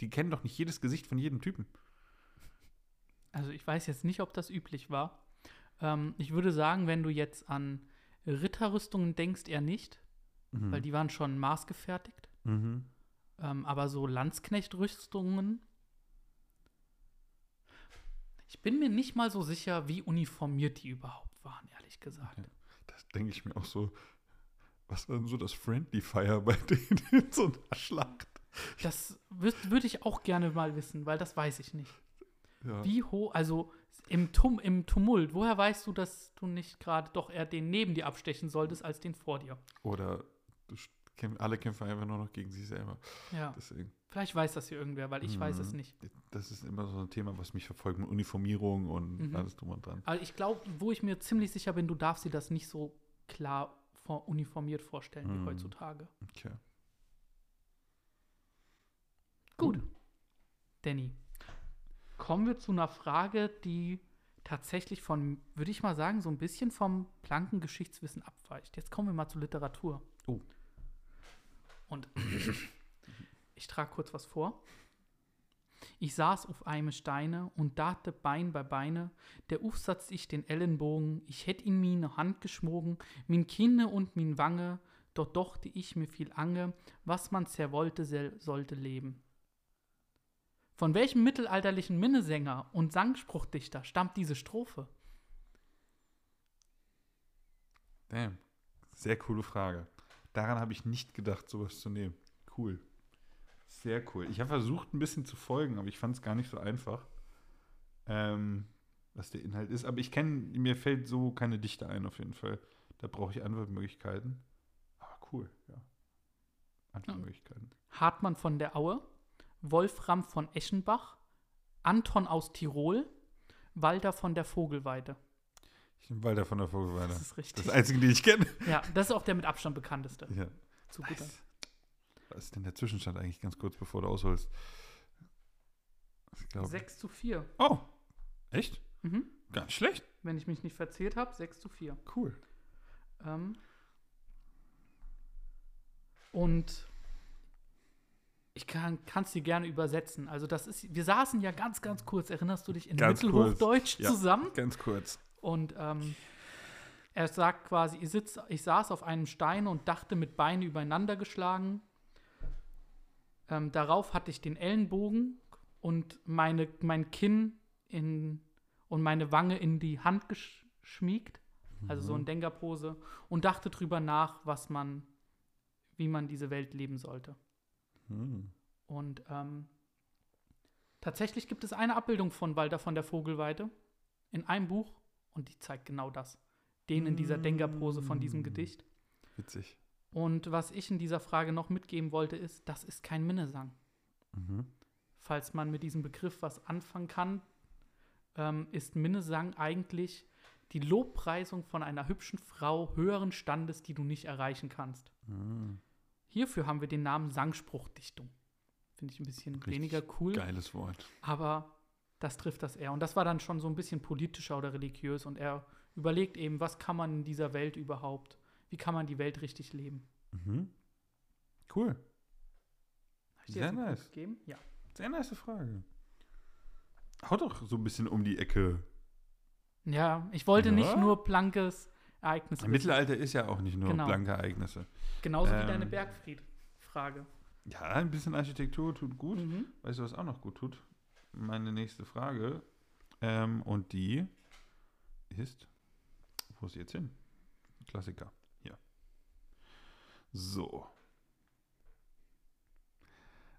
Die kennen doch nicht jedes Gesicht von jedem Typen. Also ich weiß jetzt nicht, ob das üblich war. Ähm, ich würde sagen, wenn du jetzt an Ritterrüstungen denkst, eher nicht, Mhm. weil die waren schon maßgefertigt. Mhm. Ähm, aber so Landsknechtrüstungen. Ich bin mir nicht mal so sicher, wie uniformiert die überhaupt waren, ehrlich gesagt. Ja. Das denke ich mir auch so. Was war denn so das Friendly Fire bei denen in so einer Schlacht? Das würde ich auch gerne mal wissen, weil das weiß ich nicht. Ja. Wie hoch, also im, Tum im Tumult, woher weißt du, dass du nicht gerade doch eher den neben dir abstechen solltest, als den vor dir? Oder alle kämpfen einfach nur noch gegen sich selber. Ja, Deswegen. vielleicht weiß das hier irgendwer, weil ich weiß es Mhm. nicht. Das ist immer so ein Thema, was mich verfolgt mit Uniformierung und Mhm. alles drum und dran. Aber ich glaube, wo ich mir ziemlich sicher bin, du darfst dir das nicht so klar vor uniformiert vorstellen Mhm. wie heutzutage. Okay. Gut. Danny, kommen wir zu einer Frage, die tatsächlich von, würde ich mal sagen, so ein bisschen vom blanken Geschichtswissen abweicht. Jetzt kommen wir mal zur Literatur. Oh. Und ich trage kurz was vor. Ich saß auf einem Steine und dachte Bein bei Beine, der Aufsatz ich den Ellenbogen, ich hätt ihn mir ne Hand geschmogen, min Kinne und min Wange, dort dochte ich mir viel Ange, was man sehr wollte, sel- sollte leben. Von welchem mittelalterlichen Minnesänger und Sangspruchdichter stammt diese Strophe? Damn. Sehr coole Frage. Daran habe ich nicht gedacht, sowas zu nehmen. Cool. Sehr cool. Ich habe versucht, ein bisschen zu folgen, aber ich fand es gar nicht so einfach, ähm, was der Inhalt ist. Aber ich kenne, mir fällt so keine Dichte ein, auf jeden Fall. Da brauche ich Antwortmöglichkeiten. Aber cool, ja. Antwortmöglichkeiten. Hartmann von der Aue, Wolfram von Eschenbach, Anton aus Tirol, Walter von der Vogelweide. Ich nehme weiter von der Vogelweide. Das ist richtig. Das einzige, die ich kenne. ja, das ist auch der mit Abstand bekannteste. Ja. Zu guter. Nice. Was ist denn der Zwischenstand eigentlich ganz kurz, bevor du ausholst? Ich glaube. 6 zu 4. Oh, echt? Mhm. Nicht schlecht. Wenn ich mich nicht verzählt habe, 6 zu 4. Cool. Ähm, und ich kann es dir gerne übersetzen. Also das ist, wir saßen ja ganz, ganz kurz, erinnerst du dich, in Ganz Mittelhochdeutsch Ja. zusammen. Ganz kurz. Und ähm, er sagt quasi, ich, sitz, ich saß auf einem Stein und dachte mit Beinen übereinander geschlagen. Ähm, darauf hatte ich den Ellenbogen und meine, mein Kinn in, und meine Wange in die Hand gesch geschmiegt, also so in Denkerpose, und dachte drüber nach, was man, wie man diese Welt leben sollte. Hm. Und ähm, tatsächlich gibt es eine Abbildung von Walter von der Vogelweide in einem Buch und die zeigt genau das. Den in dieser Denkerpose von diesem Gedicht. Witzig. Und was ich in dieser Frage noch mitgeben wollte, ist, das ist kein Minnesang. Mhm. Falls man mit diesem Begriff was anfangen kann, ähm, ist Minnesang eigentlich die Lobpreisung von einer hübschen Frau höheren Standes, die du nicht erreichen kannst. Mhm. Hierfür haben wir den Namen Sangspruchdichtung. Finde ich ein bisschen Richtig weniger cool. Geiles Wort. Aber das trifft das eher. Und das war dann schon so ein bisschen politischer oder religiös. Und er überlegt eben, was kann man in dieser Welt überhaupt, wie kann man die Welt richtig leben. Mhm. Cool. Ich dir Sehr nice. gegeben? Ja. Sehr nice Frage. Hau doch so ein bisschen um die Ecke. Ja, ich wollte Ja? nicht nur blankes Ereignis. Im. Mittelalter ist ja auch nicht nur Genau. blanke Ereignisse. Genauso wie Ähm, deine Bergfried-Frage. Ja, ein bisschen Architektur tut gut. Mhm. Weißt du, was auch noch gut tut? Meine nächste Frage. Ähm, und die ist, wo ist sie jetzt hin? Klassiker. Hier. So.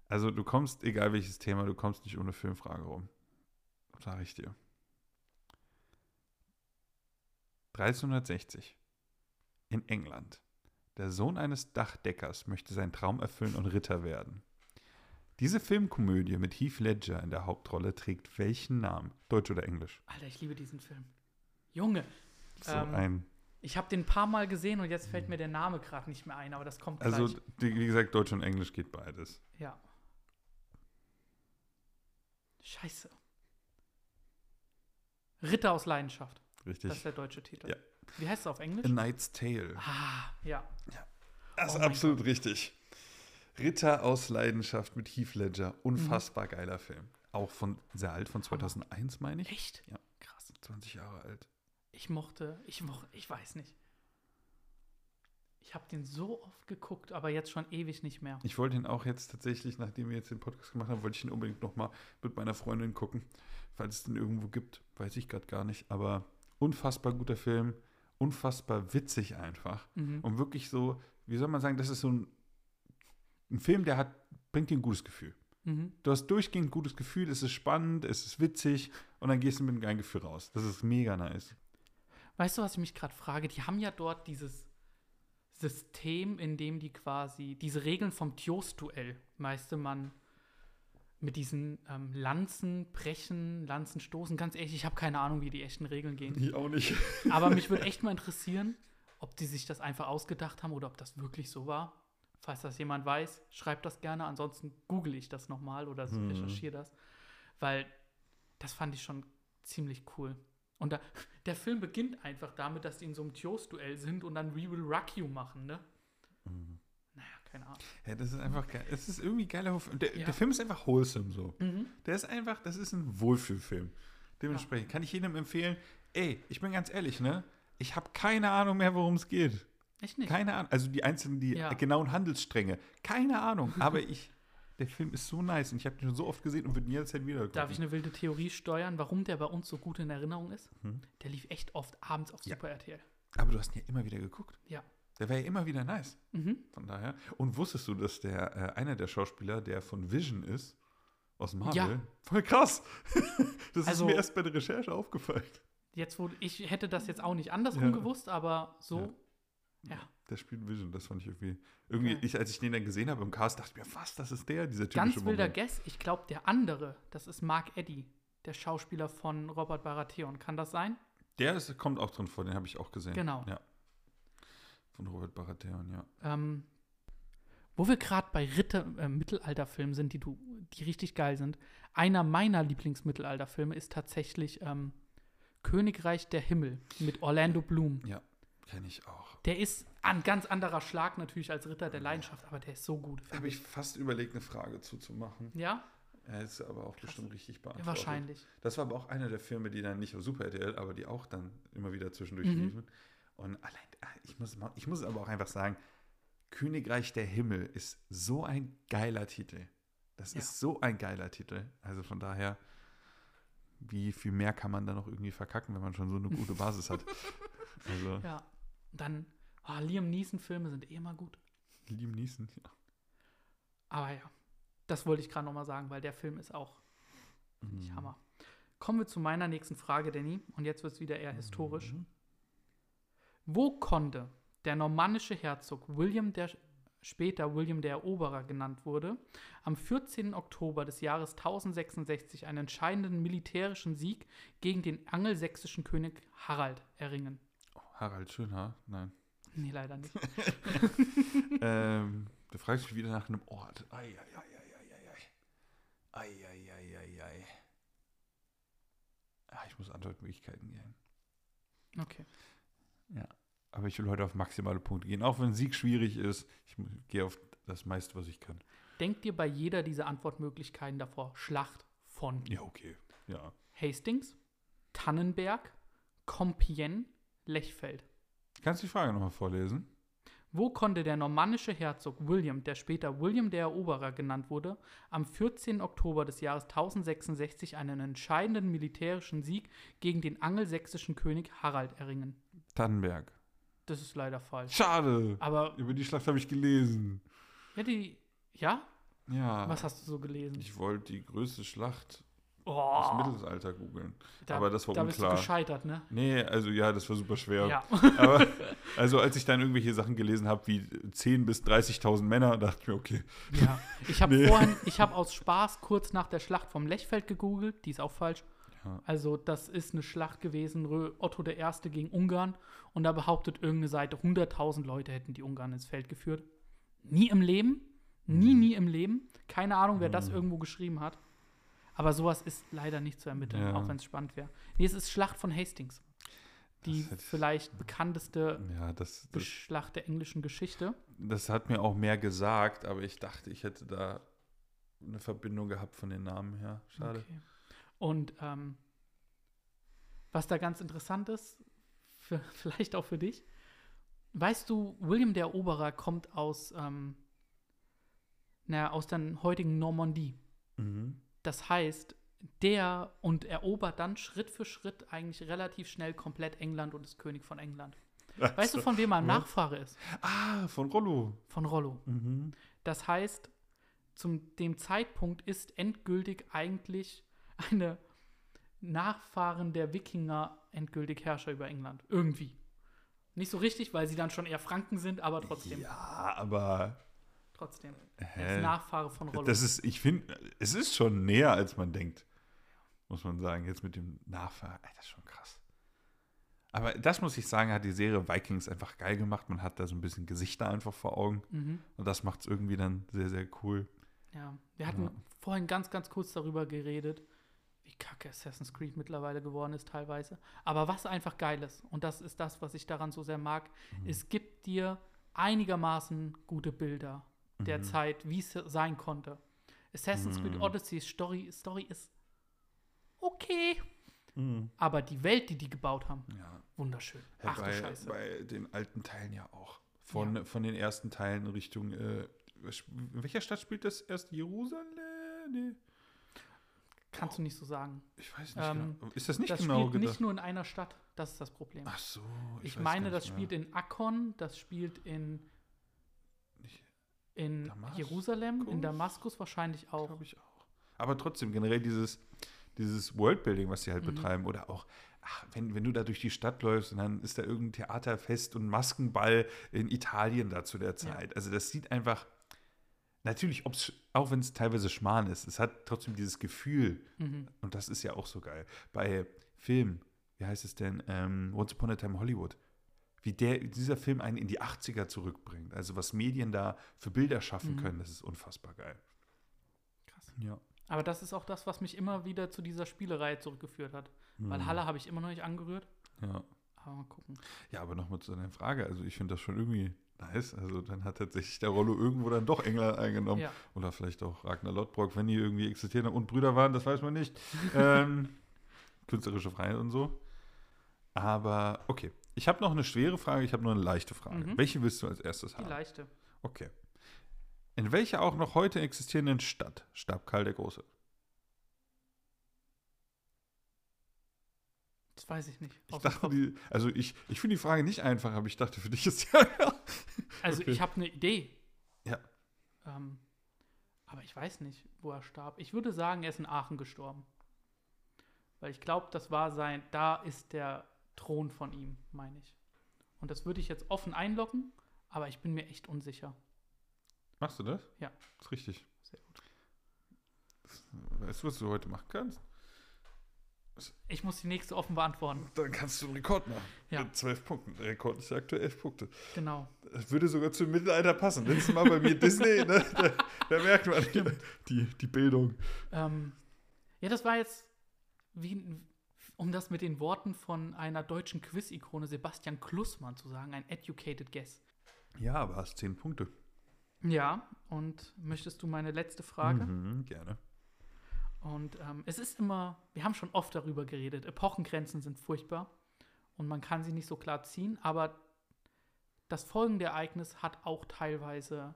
Also du kommst, egal welches Thema, du kommst nicht ohne Filmfrage rum. Sag ich dir. 1360. In England. Der Sohn eines Dachdeckers möchte seinen Traum erfüllen und Ritter werden. Diese Filmkomödie mit Heath Ledger in der Hauptrolle trägt welchen Namen? Deutsch oder Englisch? Alter, ich liebe diesen Film. Junge, So Ähm, ein, ich habe den ein paar Mal gesehen und jetzt fällt mir der Name gerade nicht mehr ein, aber das kommt also gleich. die- wie gesagt, Deutsch und Englisch geht beides. Ja. Scheiße. Ritter aus Leidenschaft. Richtig. Das ist der deutsche Titel. Ja. Wie heißt es auf Englisch? A Knight's Tale. ah, ja. Das Oh ist absolut richtig. Ritter aus Leidenschaft mit Heath Ledger. Unfassbar geiler Film. Auch von sehr alt, von 2001, meine ich. Echt? Ja. Krass. 20 Jahre alt. Ich mochte, ich mochte, ich weiß nicht. Ich habe den so oft geguckt, aber jetzt schon ewig nicht mehr. Ich wollte ihn auch jetzt tatsächlich, nachdem wir jetzt den Podcast gemacht haben, wollte ich ihn unbedingt nochmal mit meiner Freundin gucken. Falls es den irgendwo gibt, weiß ich gerade gar nicht. Aber unfassbar guter Film, unfassbar witzig einfach. Mhm. Und wirklich so, wie soll man sagen, das ist so ein, ein Film, der hat, bringt dir ein gutes Gefühl. Mhm. Du hast durchgehend ein gutes Gefühl, es ist spannend, es ist witzig und dann gehst du mit einem geilen Gefühl raus. Das ist mega nice. Weißt du, was ich mich gerade frage? Die haben ja dort dieses System, in dem die quasi diese Regeln vom Tios-Duell, meiste man mit diesen ähm, Lanzen brechen, Lanzen stoßen. Ganz ehrlich, ich habe keine Ahnung, wie die echten Regeln gehen. Ich auch nicht. Aber mich würde echt mal interessieren, ob die sich das einfach ausgedacht haben oder ob das wirklich so war. Falls das jemand weiß, schreibt das gerne. Ansonsten google ich das nochmal oder Hm. recherchiere das. Weil Das fand ich schon ziemlich cool. Und da, der Film beginnt einfach damit, dass die in so einem Tios-Duell sind und dann We Will Rock You machen, ne? Keine Ahnung. Ja, das ist einfach geil. Es ist irgendwie geiler. Der, Ja. der Film ist einfach wholesome so. Mhm. Der ist einfach, das ist ein Wohlfühlfilm. Dementsprechend kann ich jedem empfehlen, ey, ich bin ganz ehrlich, ne? Ich habe keine Ahnung mehr, worum es geht. Echt nicht? Keine Ahnung. Also die einzelnen, die Ja. genauen Handelsstränge. Keine Ahnung. Aber ich, der Film ist so nice und ich habe den schon so oft gesehen und würde ihn jederzeit wieder gucken. Darf ich eine wilde Theorie steuern, warum der bei uns so gut in Erinnerung ist? Mhm. Der lief echt oft abends auf Ja. Super RTL. Aber du hast ihn ja immer wieder geguckt. Ja. Der war ja immer wieder nice. Mhm. Von daher. Und wusstest du, dass der äh, einer der Schauspieler, der von Vision ist, aus Marvel, Ja. voll krass. das Also- ist mir erst bei der Recherche aufgefallen. Jetzt, wo ich hätte das jetzt auch nicht andersrum Ja. gewusst, aber so, ja. Der spielt Vision, das fand ich irgendwie. Irgendwie, ich, als ich den dann gesehen habe im Cast, dachte ich mir, was, das ist der, dieser typische Ganz wilder Moment. Guess, ich glaube, der andere, das ist Mark Eddy, der Schauspieler von Robert Baratheon. Kann das sein? Der ist, kommt auch drin vor, den habe ich auch gesehen. Genau. Ja. Von Robert Baratheon, ja. Ähm, wo wir gerade bei Ritter, äh, Mittelalterfilmen sind, die, du, die richtig geil sind. Einer meiner Lieblingsmittelalterfilme ist tatsächlich ähm, Königreich der Himmel mit Orlando Bloom. Ja, kenne ich auch. Der ist ein ganz anderer Schlag natürlich als Ritter der Leidenschaft, aber der ist so gut. Habe ich fast überlegt, eine Frage zuzumachen. Ja, Er ist aber auch bestimmt richtig beantwortet. wahrscheinlich. Das war aber auch einer der Filme, die dann nicht auf Super RTL, aber die auch dann immer wieder zwischendurch Mhm. liefen. Und allein, ah, ich muss, ich muss aber auch einfach sagen, Königreich der Himmel ist so ein geiler Titel. Das Ja. ist so ein geiler Titel. Also von daher, wie viel mehr kann man da noch irgendwie verkacken, wenn man schon so eine gute Basis hat? Also, Ja. Dann, ah, Liam Neeson-Filme sind eh immer gut. Liam Neeson, ja. Aber ja, das wollte ich gerade noch mal sagen, weil der Film ist auch nicht Mhm. Hammer. Kommen wir zu meiner nächsten Frage, Danny. Und jetzt wird es wieder eher historisch. Mhm. Wo konnte der normannische Herzog William der später William der Eroberer genannt wurde, am 14. Oktober des Jahres 1066 einen entscheidenden militärischen Sieg gegen den angelsächsischen König Harald erringen? Oh, Harald Schönhaar? Nein. Nee, leider nicht. ähm, du fragst mich wieder nach einem Ort. Ei, ei, ei, ei, ei, ei, ei. Ei, ei, ei, ei, ei. Ich muss Antwortmöglichkeiten geben. Okay. Aber ich will heute auf maximale Punkte gehen. Auch wenn Sieg schwierig ist, ich gehe auf das meiste, was ich kann. Denkt dir bei jeder dieser Antwortmöglichkeiten davor Schlacht von Ja, okay. Ja. Hastings, Tannenberg, Compiègne, Lechfeld. Kannst du die Frage nochmal vorlesen? Wo konnte der normannische Herzog William, der später William der Eroberer genannt wurde, am 14. Oktober des Jahres 1066 einen entscheidenden militärischen Sieg gegen den angelsächsischen König Harald erringen? Tannenberg. Das ist leider falsch. Schade. Aber, Über die Schlacht habe ich gelesen. ja, die, ja? Ja. Was hast du so gelesen? Ich wollte die größte Schlacht Oh, aus dem Mittelalter googeln. da, aber das war da bist du unklar. gescheitert, ne? Nee, also ja, das war super schwer. Ja. Aber also als ich dann irgendwelche Sachen gelesen habe, wie 10.000 bis 30.000 Männer, dachte ich mir, okay. ja. Ich habe Nee. vorhin, ich habe aus Spaß kurz nach der Schlacht vom Lechfeld gegoogelt, die ist auch falsch. Ja. Also, das ist eine Schlacht gewesen, Otto I. gegen Ungarn. Und da behauptet irgendeine Seite, 100.000 Leute hätten die Ungarn ins Feld geführt. Nie im Leben. Nie, Mhm. nie im Leben. Keine Ahnung, wer das Mhm. irgendwo geschrieben hat. Aber sowas ist leider nicht zu ermitteln, Ja. auch wenn es spannend wäre. Nee, es ist Schlacht von Hastings. Die Das vielleicht bekannteste Ja, das, das, Schlacht der englischen Geschichte. das hat mir auch mehr gesagt, aber ich dachte, ich hätte da eine Verbindung gehabt von den Namen her. Schade. Okay. Und ähm, was da ganz interessant ist, für, vielleicht auch für dich, weißt du, William der Eroberer kommt aus, ähm, naja, aus der heutigen Normandie. Mhm. Das heißt, der und erobert dann Schritt für Schritt eigentlich relativ schnell komplett England und ist König von England. Weißt du, von wem er. Nachfahre ist? Ah, von Rollo. Von Rollo. Mhm. Das heißt, zum dem Zeitpunkt ist endgültig eigentlich eine Nachfahren der Wikinger endgültig Herrscher über England. Irgendwie. Nicht so richtig, weil sie dann schon eher Franken sind, aber trotzdem. Ja, aber Trotzdem. Hä? Nachfahre von Rollo. das ist, ich finde, es ist schon näher, als man denkt. Muss man sagen, jetzt mit dem Nachfahren. Ey, Das ist schon krass. Aber das muss ich sagen, hat die Serie Vikings einfach geil gemacht. Man hat da so ein bisschen Gesichter einfach vor Augen. mhm. Und das macht es irgendwie dann sehr, sehr cool. Ja. Wir hatten Ja. vorhin ganz, ganz kurz darüber geredet, wie kacke Assassin's Creed mittlerweile geworden ist teilweise. Aber was einfach geil ist, und das ist das, was ich daran so sehr mag, Mhm. es gibt dir einigermaßen gute Bilder der Mhm. Zeit, wie es sein konnte. Assassin's Creed Mhm. Odyssey Story, Story ist okay, Mhm. aber die Welt, die die gebaut haben, Ja. wunderschön. Ja, Ach du bei, Scheiße. bei den alten Teilen ja auch. Von, von den ersten Teilen Richtung. Äh, in welcher Stadt spielt das erst? Jerusalem? Nee, Kannst du nicht so sagen. ich weiß nicht Ähm, genau. Ist das nicht das genau spielt gedacht? nicht nur in einer Stadt, das ist das Problem. Ach so. ich weiß meine, das nicht spielt mehr. in Akkon, das spielt in, in Damaskus? Jerusalem, in Damaskus wahrscheinlich auch. Glaube ich auch. Aber trotzdem, generell dieses, dieses Worldbuilding, was sie halt Mhm. betreiben, oder auch, ach, wenn, wenn du da durch die Stadt läufst und dann ist da irgendein Theaterfest und Maskenball in Italien da zu der Zeit. Also das sieht einfach, natürlich, ob's, auch wenn es teilweise Schmarrn ist, es hat trotzdem dieses Gefühl, Mhm. und das ist ja auch so geil. Bei Filmen, wie heißt es denn, ähm, Once Upon a Time Hollywood, wie der, dieser Film einen in die 80er zurückbringt. Also was Medien da für Bilder schaffen Mhm. können, das ist unfassbar geil. Krass. Ja. Aber das ist auch das, was mich immer wieder zu dieser Spielereihe zurückgeführt hat. Weil Mhm. Halle habe ich immer noch nicht angerührt. Ja. Aber mal gucken. ja, aber nochmal zu deiner Frage. Also ich finde das schon irgendwie nice. Also dann hat tatsächlich der Rollo irgendwo dann doch England eingenommen. Ja. Oder vielleicht auch Ragnar Lodbrok, wenn die irgendwie existieren und Brüder waren, das weiß man nicht. ähm, künstlerische Freiheit und so. Aber okay. Ich habe noch eine schwere Frage, ich habe noch eine leichte Frage. Mhm. Welche willst du als erstes Die haben? leichte. Okay. In welcher auch noch heute existierenden Stadt starb Karl der Große? Das weiß ich nicht. Ich dachte, die, also ich, ich finde die Frage nicht einfach, aber ich dachte, für dich ist ja. Also okay. ich habe eine Idee. Ja. Ähm, aber ich weiß nicht, wo er starb. Ich würde sagen, er ist in Aachen gestorben. Weil ich glaube, das war sein, da ist der Thron von ihm, meine ich. Und das würde ich jetzt offen einloggen, aber ich bin mir echt unsicher. Machst du das? Ja. ist richtig. Sehr gut. Weißt du, was du heute machen kannst? Ich muss die nächste offen beantworten. Dann kannst du einen Rekord machen. Ja. Mit zwölf Punkten. Der Rekord ist ja aktuell elf Punkte. Genau. Das würde sogar zum Mittelalter passen. Letztes Mal bei mir Disney, ne? da, da merkt man die, die Bildung. Ähm, ja, das war jetzt, wie, um das mit den Worten von einer deutschen Quiz-Ikone Sebastian Klussmann zu sagen, ein educated guess. Ja, aber hast zehn Punkte. Ja, und möchtest du meine letzte Frage? Mhm, gerne. Und ähm, es ist immer, wir haben schon oft darüber geredet, Epochengrenzen sind furchtbar und man kann sie nicht so klar ziehen, aber das folgende Ereignis hat auch teilweise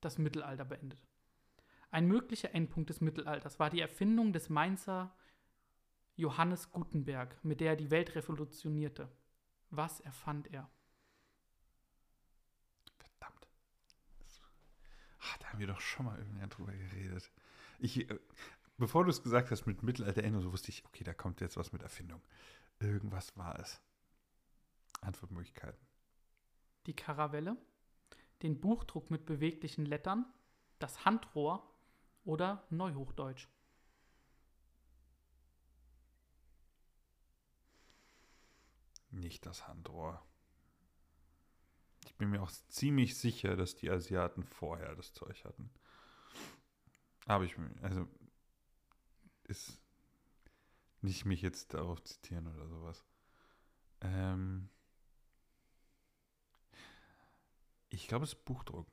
das Mittelalter beendet. Ein möglicher Endpunkt des Mittelalters war die Erfindung des Mainzer Johannes Gutenberg, mit der er die Welt revolutionierte. Was erfand er? Verdammt. Ach, da haben wir doch schon mal irgendwann drüber geredet. Ich, äh, bevor du es gesagt hast mit Mittelalterende, so wusste ich, okay, da kommt jetzt was mit Erfindung. Irgendwas war es. Antwortmöglichkeiten. Die Karavelle, den Buchdruck mit beweglichen Lettern, das Handrohr oder Neuhochdeutsch? Nicht das Handrohr. Ich bin mir auch ziemlich sicher, dass die Asiaten vorher das Zeug hatten. Aber ich, also, ist nicht mich jetzt darauf zitieren oder sowas. Ähm, ich glaube, es ist Buchdruck.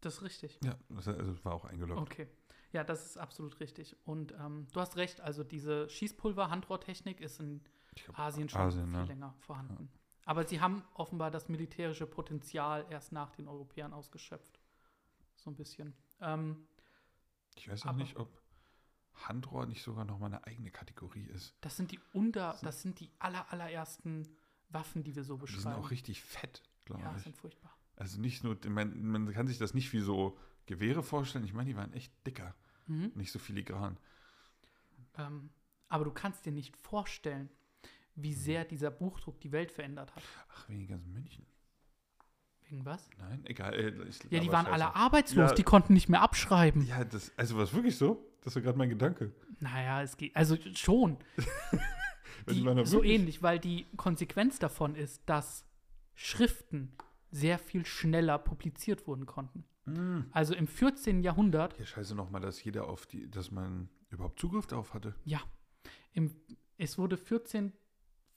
Das ist richtig. Ja, das also war auch eingeloggt. Okay. Ja, das ist absolut richtig. Und ähm, du hast recht, also diese Schießpulver-Handrohrtechnik ist in glaub, Asien schon Asien, viel ne? länger vorhanden. Aber sie haben offenbar das militärische Potenzial erst nach den Europäern ausgeschöpft. So ein bisschen. Ähm, Ich weiß auch nicht, ob Handrohr nicht sogar noch mal eine eigene Kategorie ist. das sind die unter, das sind die aller, allerersten Waffen, die wir so Die sind beschreiben. auch richtig fett, glaube ja, ich. sind furchtbar. Also nicht nur, man, man kann sich das nicht wie so Gewehre vorstellen. Ich meine, die waren echt dicker, Mhm. nicht so filigran. Ähm, aber du kannst dir nicht vorstellen, wie Mhm. sehr dieser Buchdruck die Welt verändert hat. Ach, wegen ganz München. Wegen was? Nein, egal. äh, Ja, die waren Scheiße. alle arbeitslos, Ja. die konnten nicht mehr abschreiben. Ja, das, also war es wirklich so? Das war gerade mein Gedanke. Naja, es geht, also schon. Die, so ähnlich, weil die Konsequenz davon ist, dass Schriften sehr viel schneller publiziert wurden konnten. Mm. Also im 14. Jahrhundert, Ja, scheiße nochmal, dass jeder auf die, dass man überhaupt Zugriff darauf hatte. Ja. Im, es wurde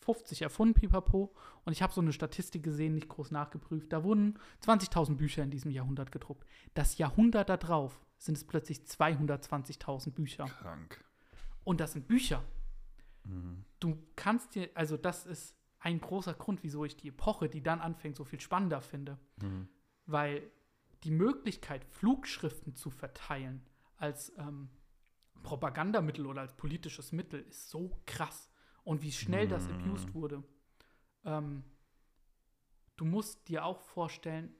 1450 erfunden, Pipapo. Und ich habe so eine Statistik gesehen, nicht groß nachgeprüft. Da wurden 20.000 Bücher in diesem Jahrhundert gedruckt. Das Jahrhundert da drauf sind es plötzlich 220.000 Bücher. Krank. Und das sind Bücher. Mhm. Du kannst dir, also das ist ein großer Grund, wieso ich die Epoche, die dann anfängt, so viel spannender finde. Mhm. Weil die Möglichkeit, Flugschriften zu verteilen als ähm, Propagandamittel oder als politisches Mittel ist so krass. Und wie schnell das Mhm. abused wurde. Ähm, du musst dir auch vorstellen,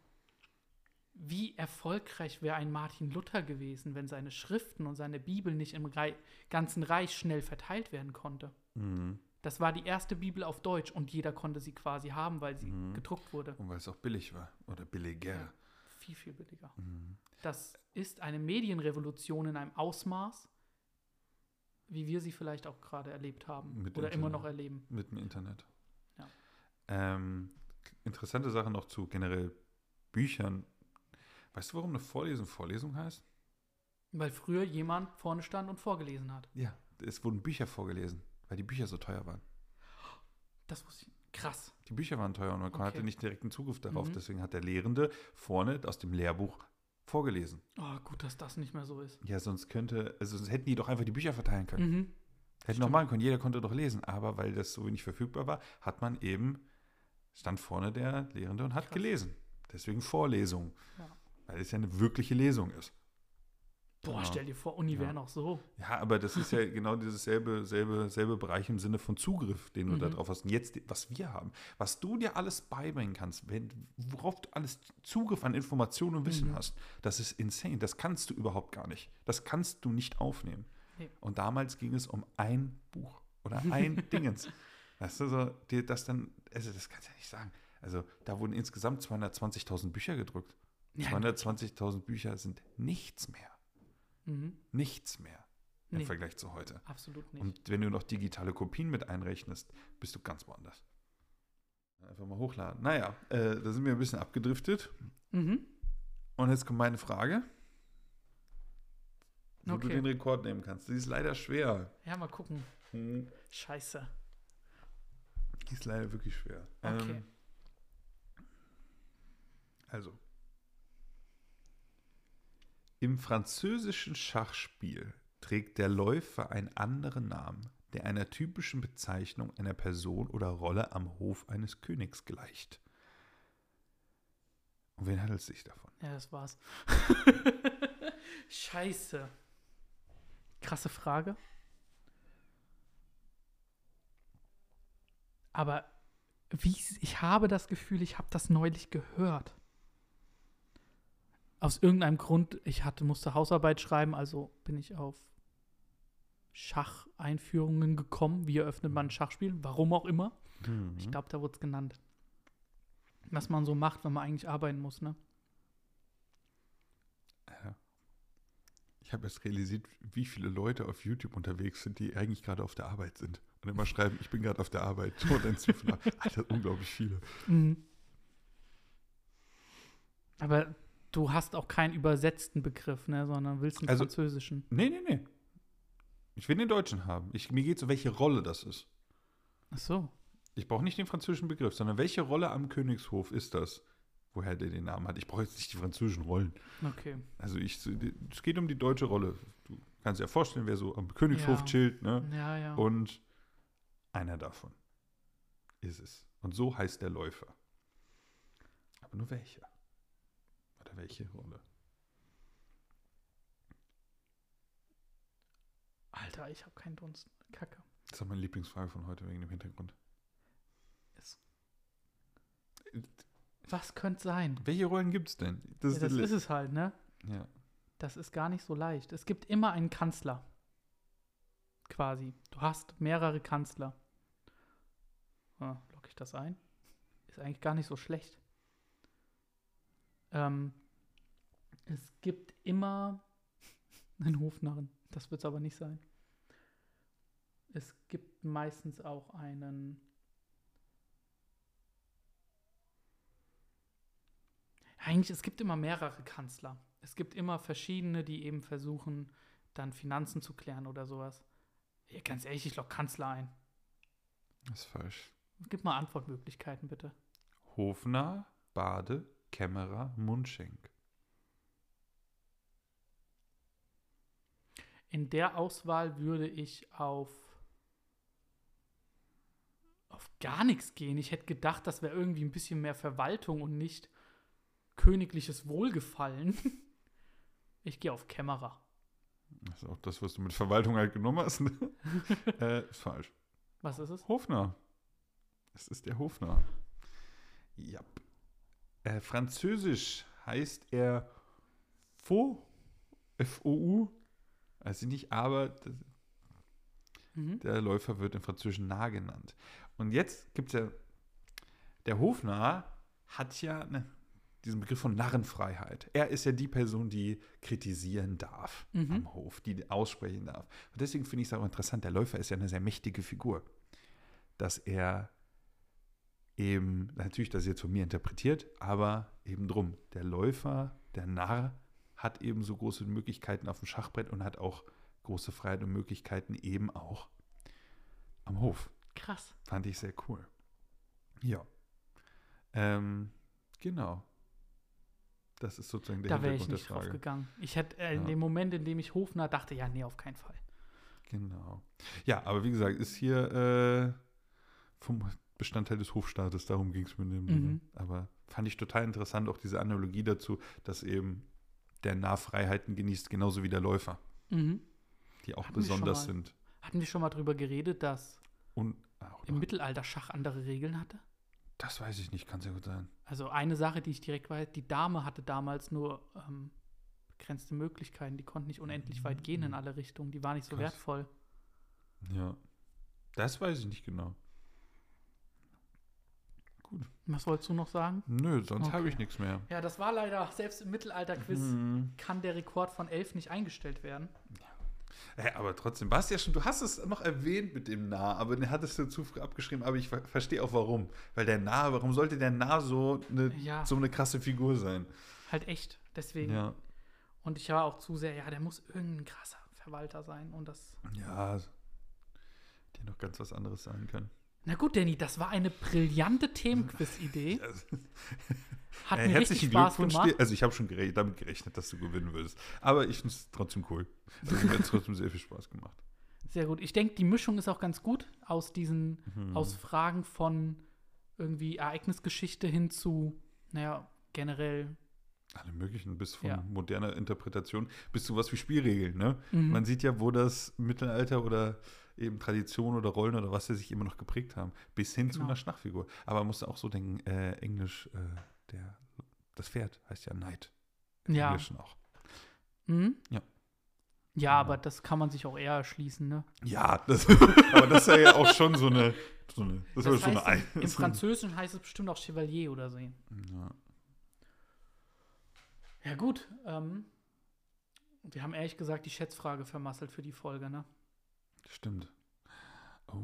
wie erfolgreich wäre ein Martin Luther gewesen, wenn seine Schriften und seine Bibel nicht im Rei ganzen Reich schnell verteilt werden konnte. Mhm. Das war die erste Bibel auf Deutsch und jeder konnte sie quasi haben, weil sie Mhm. gedruckt wurde. Und weil es auch billig war. Oder billiger. Viel, viel billiger. Mhm. Das ist eine Medienrevolution in einem Ausmaß, wie wir sie vielleicht auch gerade erlebt haben Mit oder immer Internet. noch erleben. Mit dem Internet. Ja. Ähm, interessante Sache noch zu generell Büchern. Weißt du, warum eine Vorlesung Vorlesung heißt? Weil früher jemand vorne stand und vorgelesen hat. Ja, es wurden Bücher vorgelesen, weil die Bücher so teuer waren. Das wusste ich. Krass. Die Bücher waren teuer und man Okay. hatte nicht direkten Zugriff darauf. Mhm. Deswegen hat der Lehrende vorne aus dem Lehrbuch vorgelesen. Oh, gut, dass das nicht mehr so ist. Ja, sonst könnte, also sonst hätten die doch einfach die Bücher verteilen können. Mhm. Hätten noch machen können, jeder konnte doch lesen. Aber weil das so wenig verfügbar war, hat man eben, stand vorne der Lehrende und hat Krass. gelesen. Deswegen Vorlesung. Ja. Weil es ja eine wirkliche Lesung ist. Boah, Genau. stell dir vor, Uni Ja. wäre noch so. Ja, aber das ist ja genau dieses selbe, selbe, selbe Bereich im Sinne von Zugriff, den du da Mhm. drauf hast. Und jetzt, was wir haben, was du dir alles beibringen kannst, wenn, worauf du alles Zugriff an Informationen und Wissen Mhm. hast, das ist insane. Das kannst du überhaupt gar nicht. Das kannst du nicht aufnehmen. Nee. Und damals ging es um ein Buch oder ein Dingens. Weißt du, so, dir das dann, also das kannst du ja nicht sagen. Also da wurden insgesamt 220.000 Bücher gedruckt. Ja. 220.000 Bücher sind nichts mehr. Mhm. Nichts mehr im Nee. Vergleich zu heute. Absolut nicht. Und wenn du noch digitale Kopien mit einrechnest, bist du ganz woanders. Einfach mal hochladen. Naja, äh, da sind wir ein bisschen abgedriftet. mhm. Und jetzt kommt meine Frage. Wo du Okay. den Rekord nehmen kannst. Die ist leider schwer. Ja, mal gucken. Hm, Scheiße. Die ist leider wirklich schwer. Okay. Ähm, also. Im französischen Schachspiel trägt der Läufer einen anderen Namen, der einer typischen Bezeichnung einer Person oder Rolle am Hof eines Königs gleicht. Und wen handelt es sich davon? Ja, das war's. Scheiße. Krasse Frage. Aber wie, ich habe das Gefühl, ich habe das neulich gehört. Aus irgendeinem Grund, ich hatte, musste Hausarbeit schreiben, also bin ich auf Schacheinführungen gekommen. Wie eröffnet man ein Schachspiel? Warum auch immer. Ich glaube, da wurde es genannt. Was man so macht, wenn man eigentlich arbeiten muss, ne? Ja. Ich habe erst realisiert, wie viele Leute auf YouTube unterwegs sind, die eigentlich gerade auf der Arbeit sind. Und immer schreiben, ich bin gerade auf der Arbeit. Und dann. Alter, unglaublich viele. Mhm. Aber du hast auch keinen übersetzten Begriff, ne, sondern willst einen Also- französischen. Nee, nee, nee. Ich will den Deutschen haben. Ich, mir geht es um, welche Rolle das ist. Ach so. Ich brauche nicht den französischen Begriff, sondern welche Rolle am Königshof ist das, woher der den Namen hat. Ich brauche jetzt nicht die französischen Rollen. Okay. Also ich, es geht um die deutsche Rolle. Du kannst dir ja vorstellen, wer so am Königshof Ja. chillt, ne? Ja, ja. Und einer davon ist es. Und so heißt der Läufer. Aber nur welcher? Oder welche Rolle? Alter, ich habe keinen Dunst. Kacke. Das ist meine Lieblingsfrage von heute wegen dem Hintergrund. Es- Was könnte sein? Welche Rollen gibt es denn? Das Ja, das ist Li- es halt, ne? Ja. Das ist gar nicht so leicht. Es gibt immer einen Kanzler. Quasi. Du hast mehrere Kanzler. Ah, logge ich das ein? Ist eigentlich gar nicht so schlecht. Ähm, es gibt immer einen Hofnarren. Das wird es aber nicht sein. Es gibt meistens auch einen. Eigentlich, es gibt immer mehrere Kanzler. Es gibt immer verschiedene, die eben versuchen, dann Finanzen zu klären oder sowas. Ja, ganz ehrlich, ich log Kanzler ein. Das ist falsch. Gib mal Antwortmöglichkeiten, bitte. Hofner, Bade, Kämmerer, Mundschenk. In der Auswahl würde ich auf auf gar nichts gehen. Ich hätte gedacht, das wäre irgendwie ein bisschen mehr Verwaltung und nicht königliches Wohlgefallen. Ich gehe auf Kämmerer. Das ist auch das, was du mit Verwaltung halt genommen hast. Ne? äh, ist falsch. Was ist es? Hofner. Es ist der Hofner. Ja. Äh, Französisch heißt er Faux. F-O-U. Also nicht aber, das- Mhm. der Läufer wird im Französischen nah genannt. Und jetzt gibt es ja, der Hofnarr hat ja ne, diesen Begriff von Narrenfreiheit. Er ist ja die Person, die kritisieren darf Mhm. am Hof, die aussprechen darf. Und deswegen finde ich es auch interessant, der Läufer ist ja eine sehr mächtige Figur. Dass er eben, natürlich, das jetzt von mir interpretiert, aber eben drum, der Läufer, der Narr, hat eben so große Möglichkeiten auf dem Schachbrett und hat auch große Freiheit und Möglichkeiten eben auch am Hof. Krass. Fand ich sehr cool. Ja. Ähm, genau. Das ist sozusagen der Da wäre ich nicht der drauf Frage. gegangen. Ich hätte äh, in Ja. dem Moment, in dem ich Hofner dachte, ja, nee, auf keinen Fall. Genau. Ja, aber wie gesagt, ist hier äh, vom Bestandteil des Hofstaates, darum ging es mir in dem Sinne. Mhm. Aber fand ich total interessant, auch diese Analogie dazu, dass eben der Nah Freiheiten genießt, genauso wie der Läufer, Mhm. die auch Hatten besonders mal. sind. Hatten wir schon mal drüber geredet, dass Und auch im Mittelalter Schach andere Regeln hatte? das weiß ich nicht, kann sehr gut sein. Also eine Sache, die ich direkt weiß, die Dame hatte damals nur ähm, begrenzte Möglichkeiten. Die konnte nicht unendlich weit gehen in alle Richtungen. Die war nicht so Krass. wertvoll. Ja. Das weiß ich nicht genau. Was wolltest du noch sagen? Nö, sonst habe Okay. ich nichts mehr. Ja, das war leider, selbst im Mittelalter-Quiz Mhm. kann der Rekord von elf nicht eingestellt werden. Ja, aber trotzdem, warst ja schon, du hast es noch erwähnt mit dem Nah, aber den hattest du zu früh abgeschrieben, aber ich ver verstehe auch warum. Weil der Nah, warum sollte der Nah so eine, Ja. so eine krasse Figur sein? Halt echt. Deswegen. Ja. Und ich war auch zu sehr, ja, der muss irgendein krasser Verwalter sein. Und das. Ja, die noch ganz was anderes sein können. Na gut, Danny, das war eine brillante Themenquiz-Idee. Also, Hat äh, mir richtig herzlichen Spaß Glückwunsch gemacht. dir. Also ich habe schon gere damit gerechnet, dass du gewinnen würdest. Aber ich finde es trotzdem cool. Also, mir hat trotzdem sehr viel Spaß gemacht. Sehr gut. Ich denke, die Mischung ist auch ganz gut aus diesen, Mhm. aus Fragen von irgendwie Ereignisgeschichte hin zu, naja, generell. Alle möglichen, bis von Ja. moderner Interpretation bis zu was wie Spielregeln. Ne? Mhm. Man sieht ja, wo das Mittelalter oder eben Tradition oder Rollen oder was sie sich immer noch geprägt haben, bis hin zu Genau. einer Schachfigur. Aber man muss auch so denken, äh, Englisch, äh, der, das Pferd heißt ja Knight. Im Ja. Englischen auch. Mhm. Ja. Ja, Genau. aber das kann man sich auch eher erschließen, ne? Ja, das, aber das ist ja auch schon so eine, so eine das, Das heißt, eine im, im Französischen heißt es bestimmt auch Chevalier oder so. Ja. Ja, gut. Ähm, wir haben ehrlich gesagt die Schätzfrage vermasselt für die Folge, ne? Stimmt. Oh.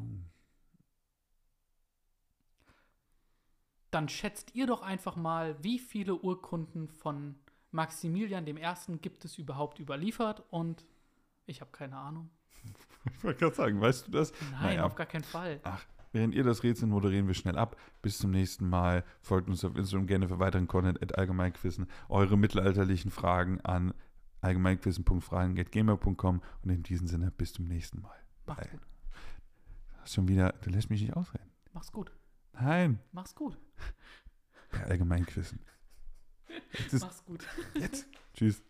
Dann schätzt ihr doch einfach mal, wie viele Urkunden von Maximilian I. gibt es überhaupt überliefert und ich habe keine Ahnung. Ich wollte gerade sagen, weißt du das? Nein, Naja. auf gar keinen Fall. Ach, während ihr das Rätsel moderieren wir schnell ab. Bis zum nächsten Mal. Folgt uns auf Instagram gerne für weiteren Content at allgemeinquissen. Eure mittelalterlichen Fragen an allgemeinquissen.fragen.gamer.com und in diesem Sinne bis zum nächsten Mal. Bye. gut. Schon wieder, du lässt mich nicht ausreden. Mach's gut. Nein, Mach's gut. bei Allgemeinquissen. Mach's gut. jetzt. Tschüss.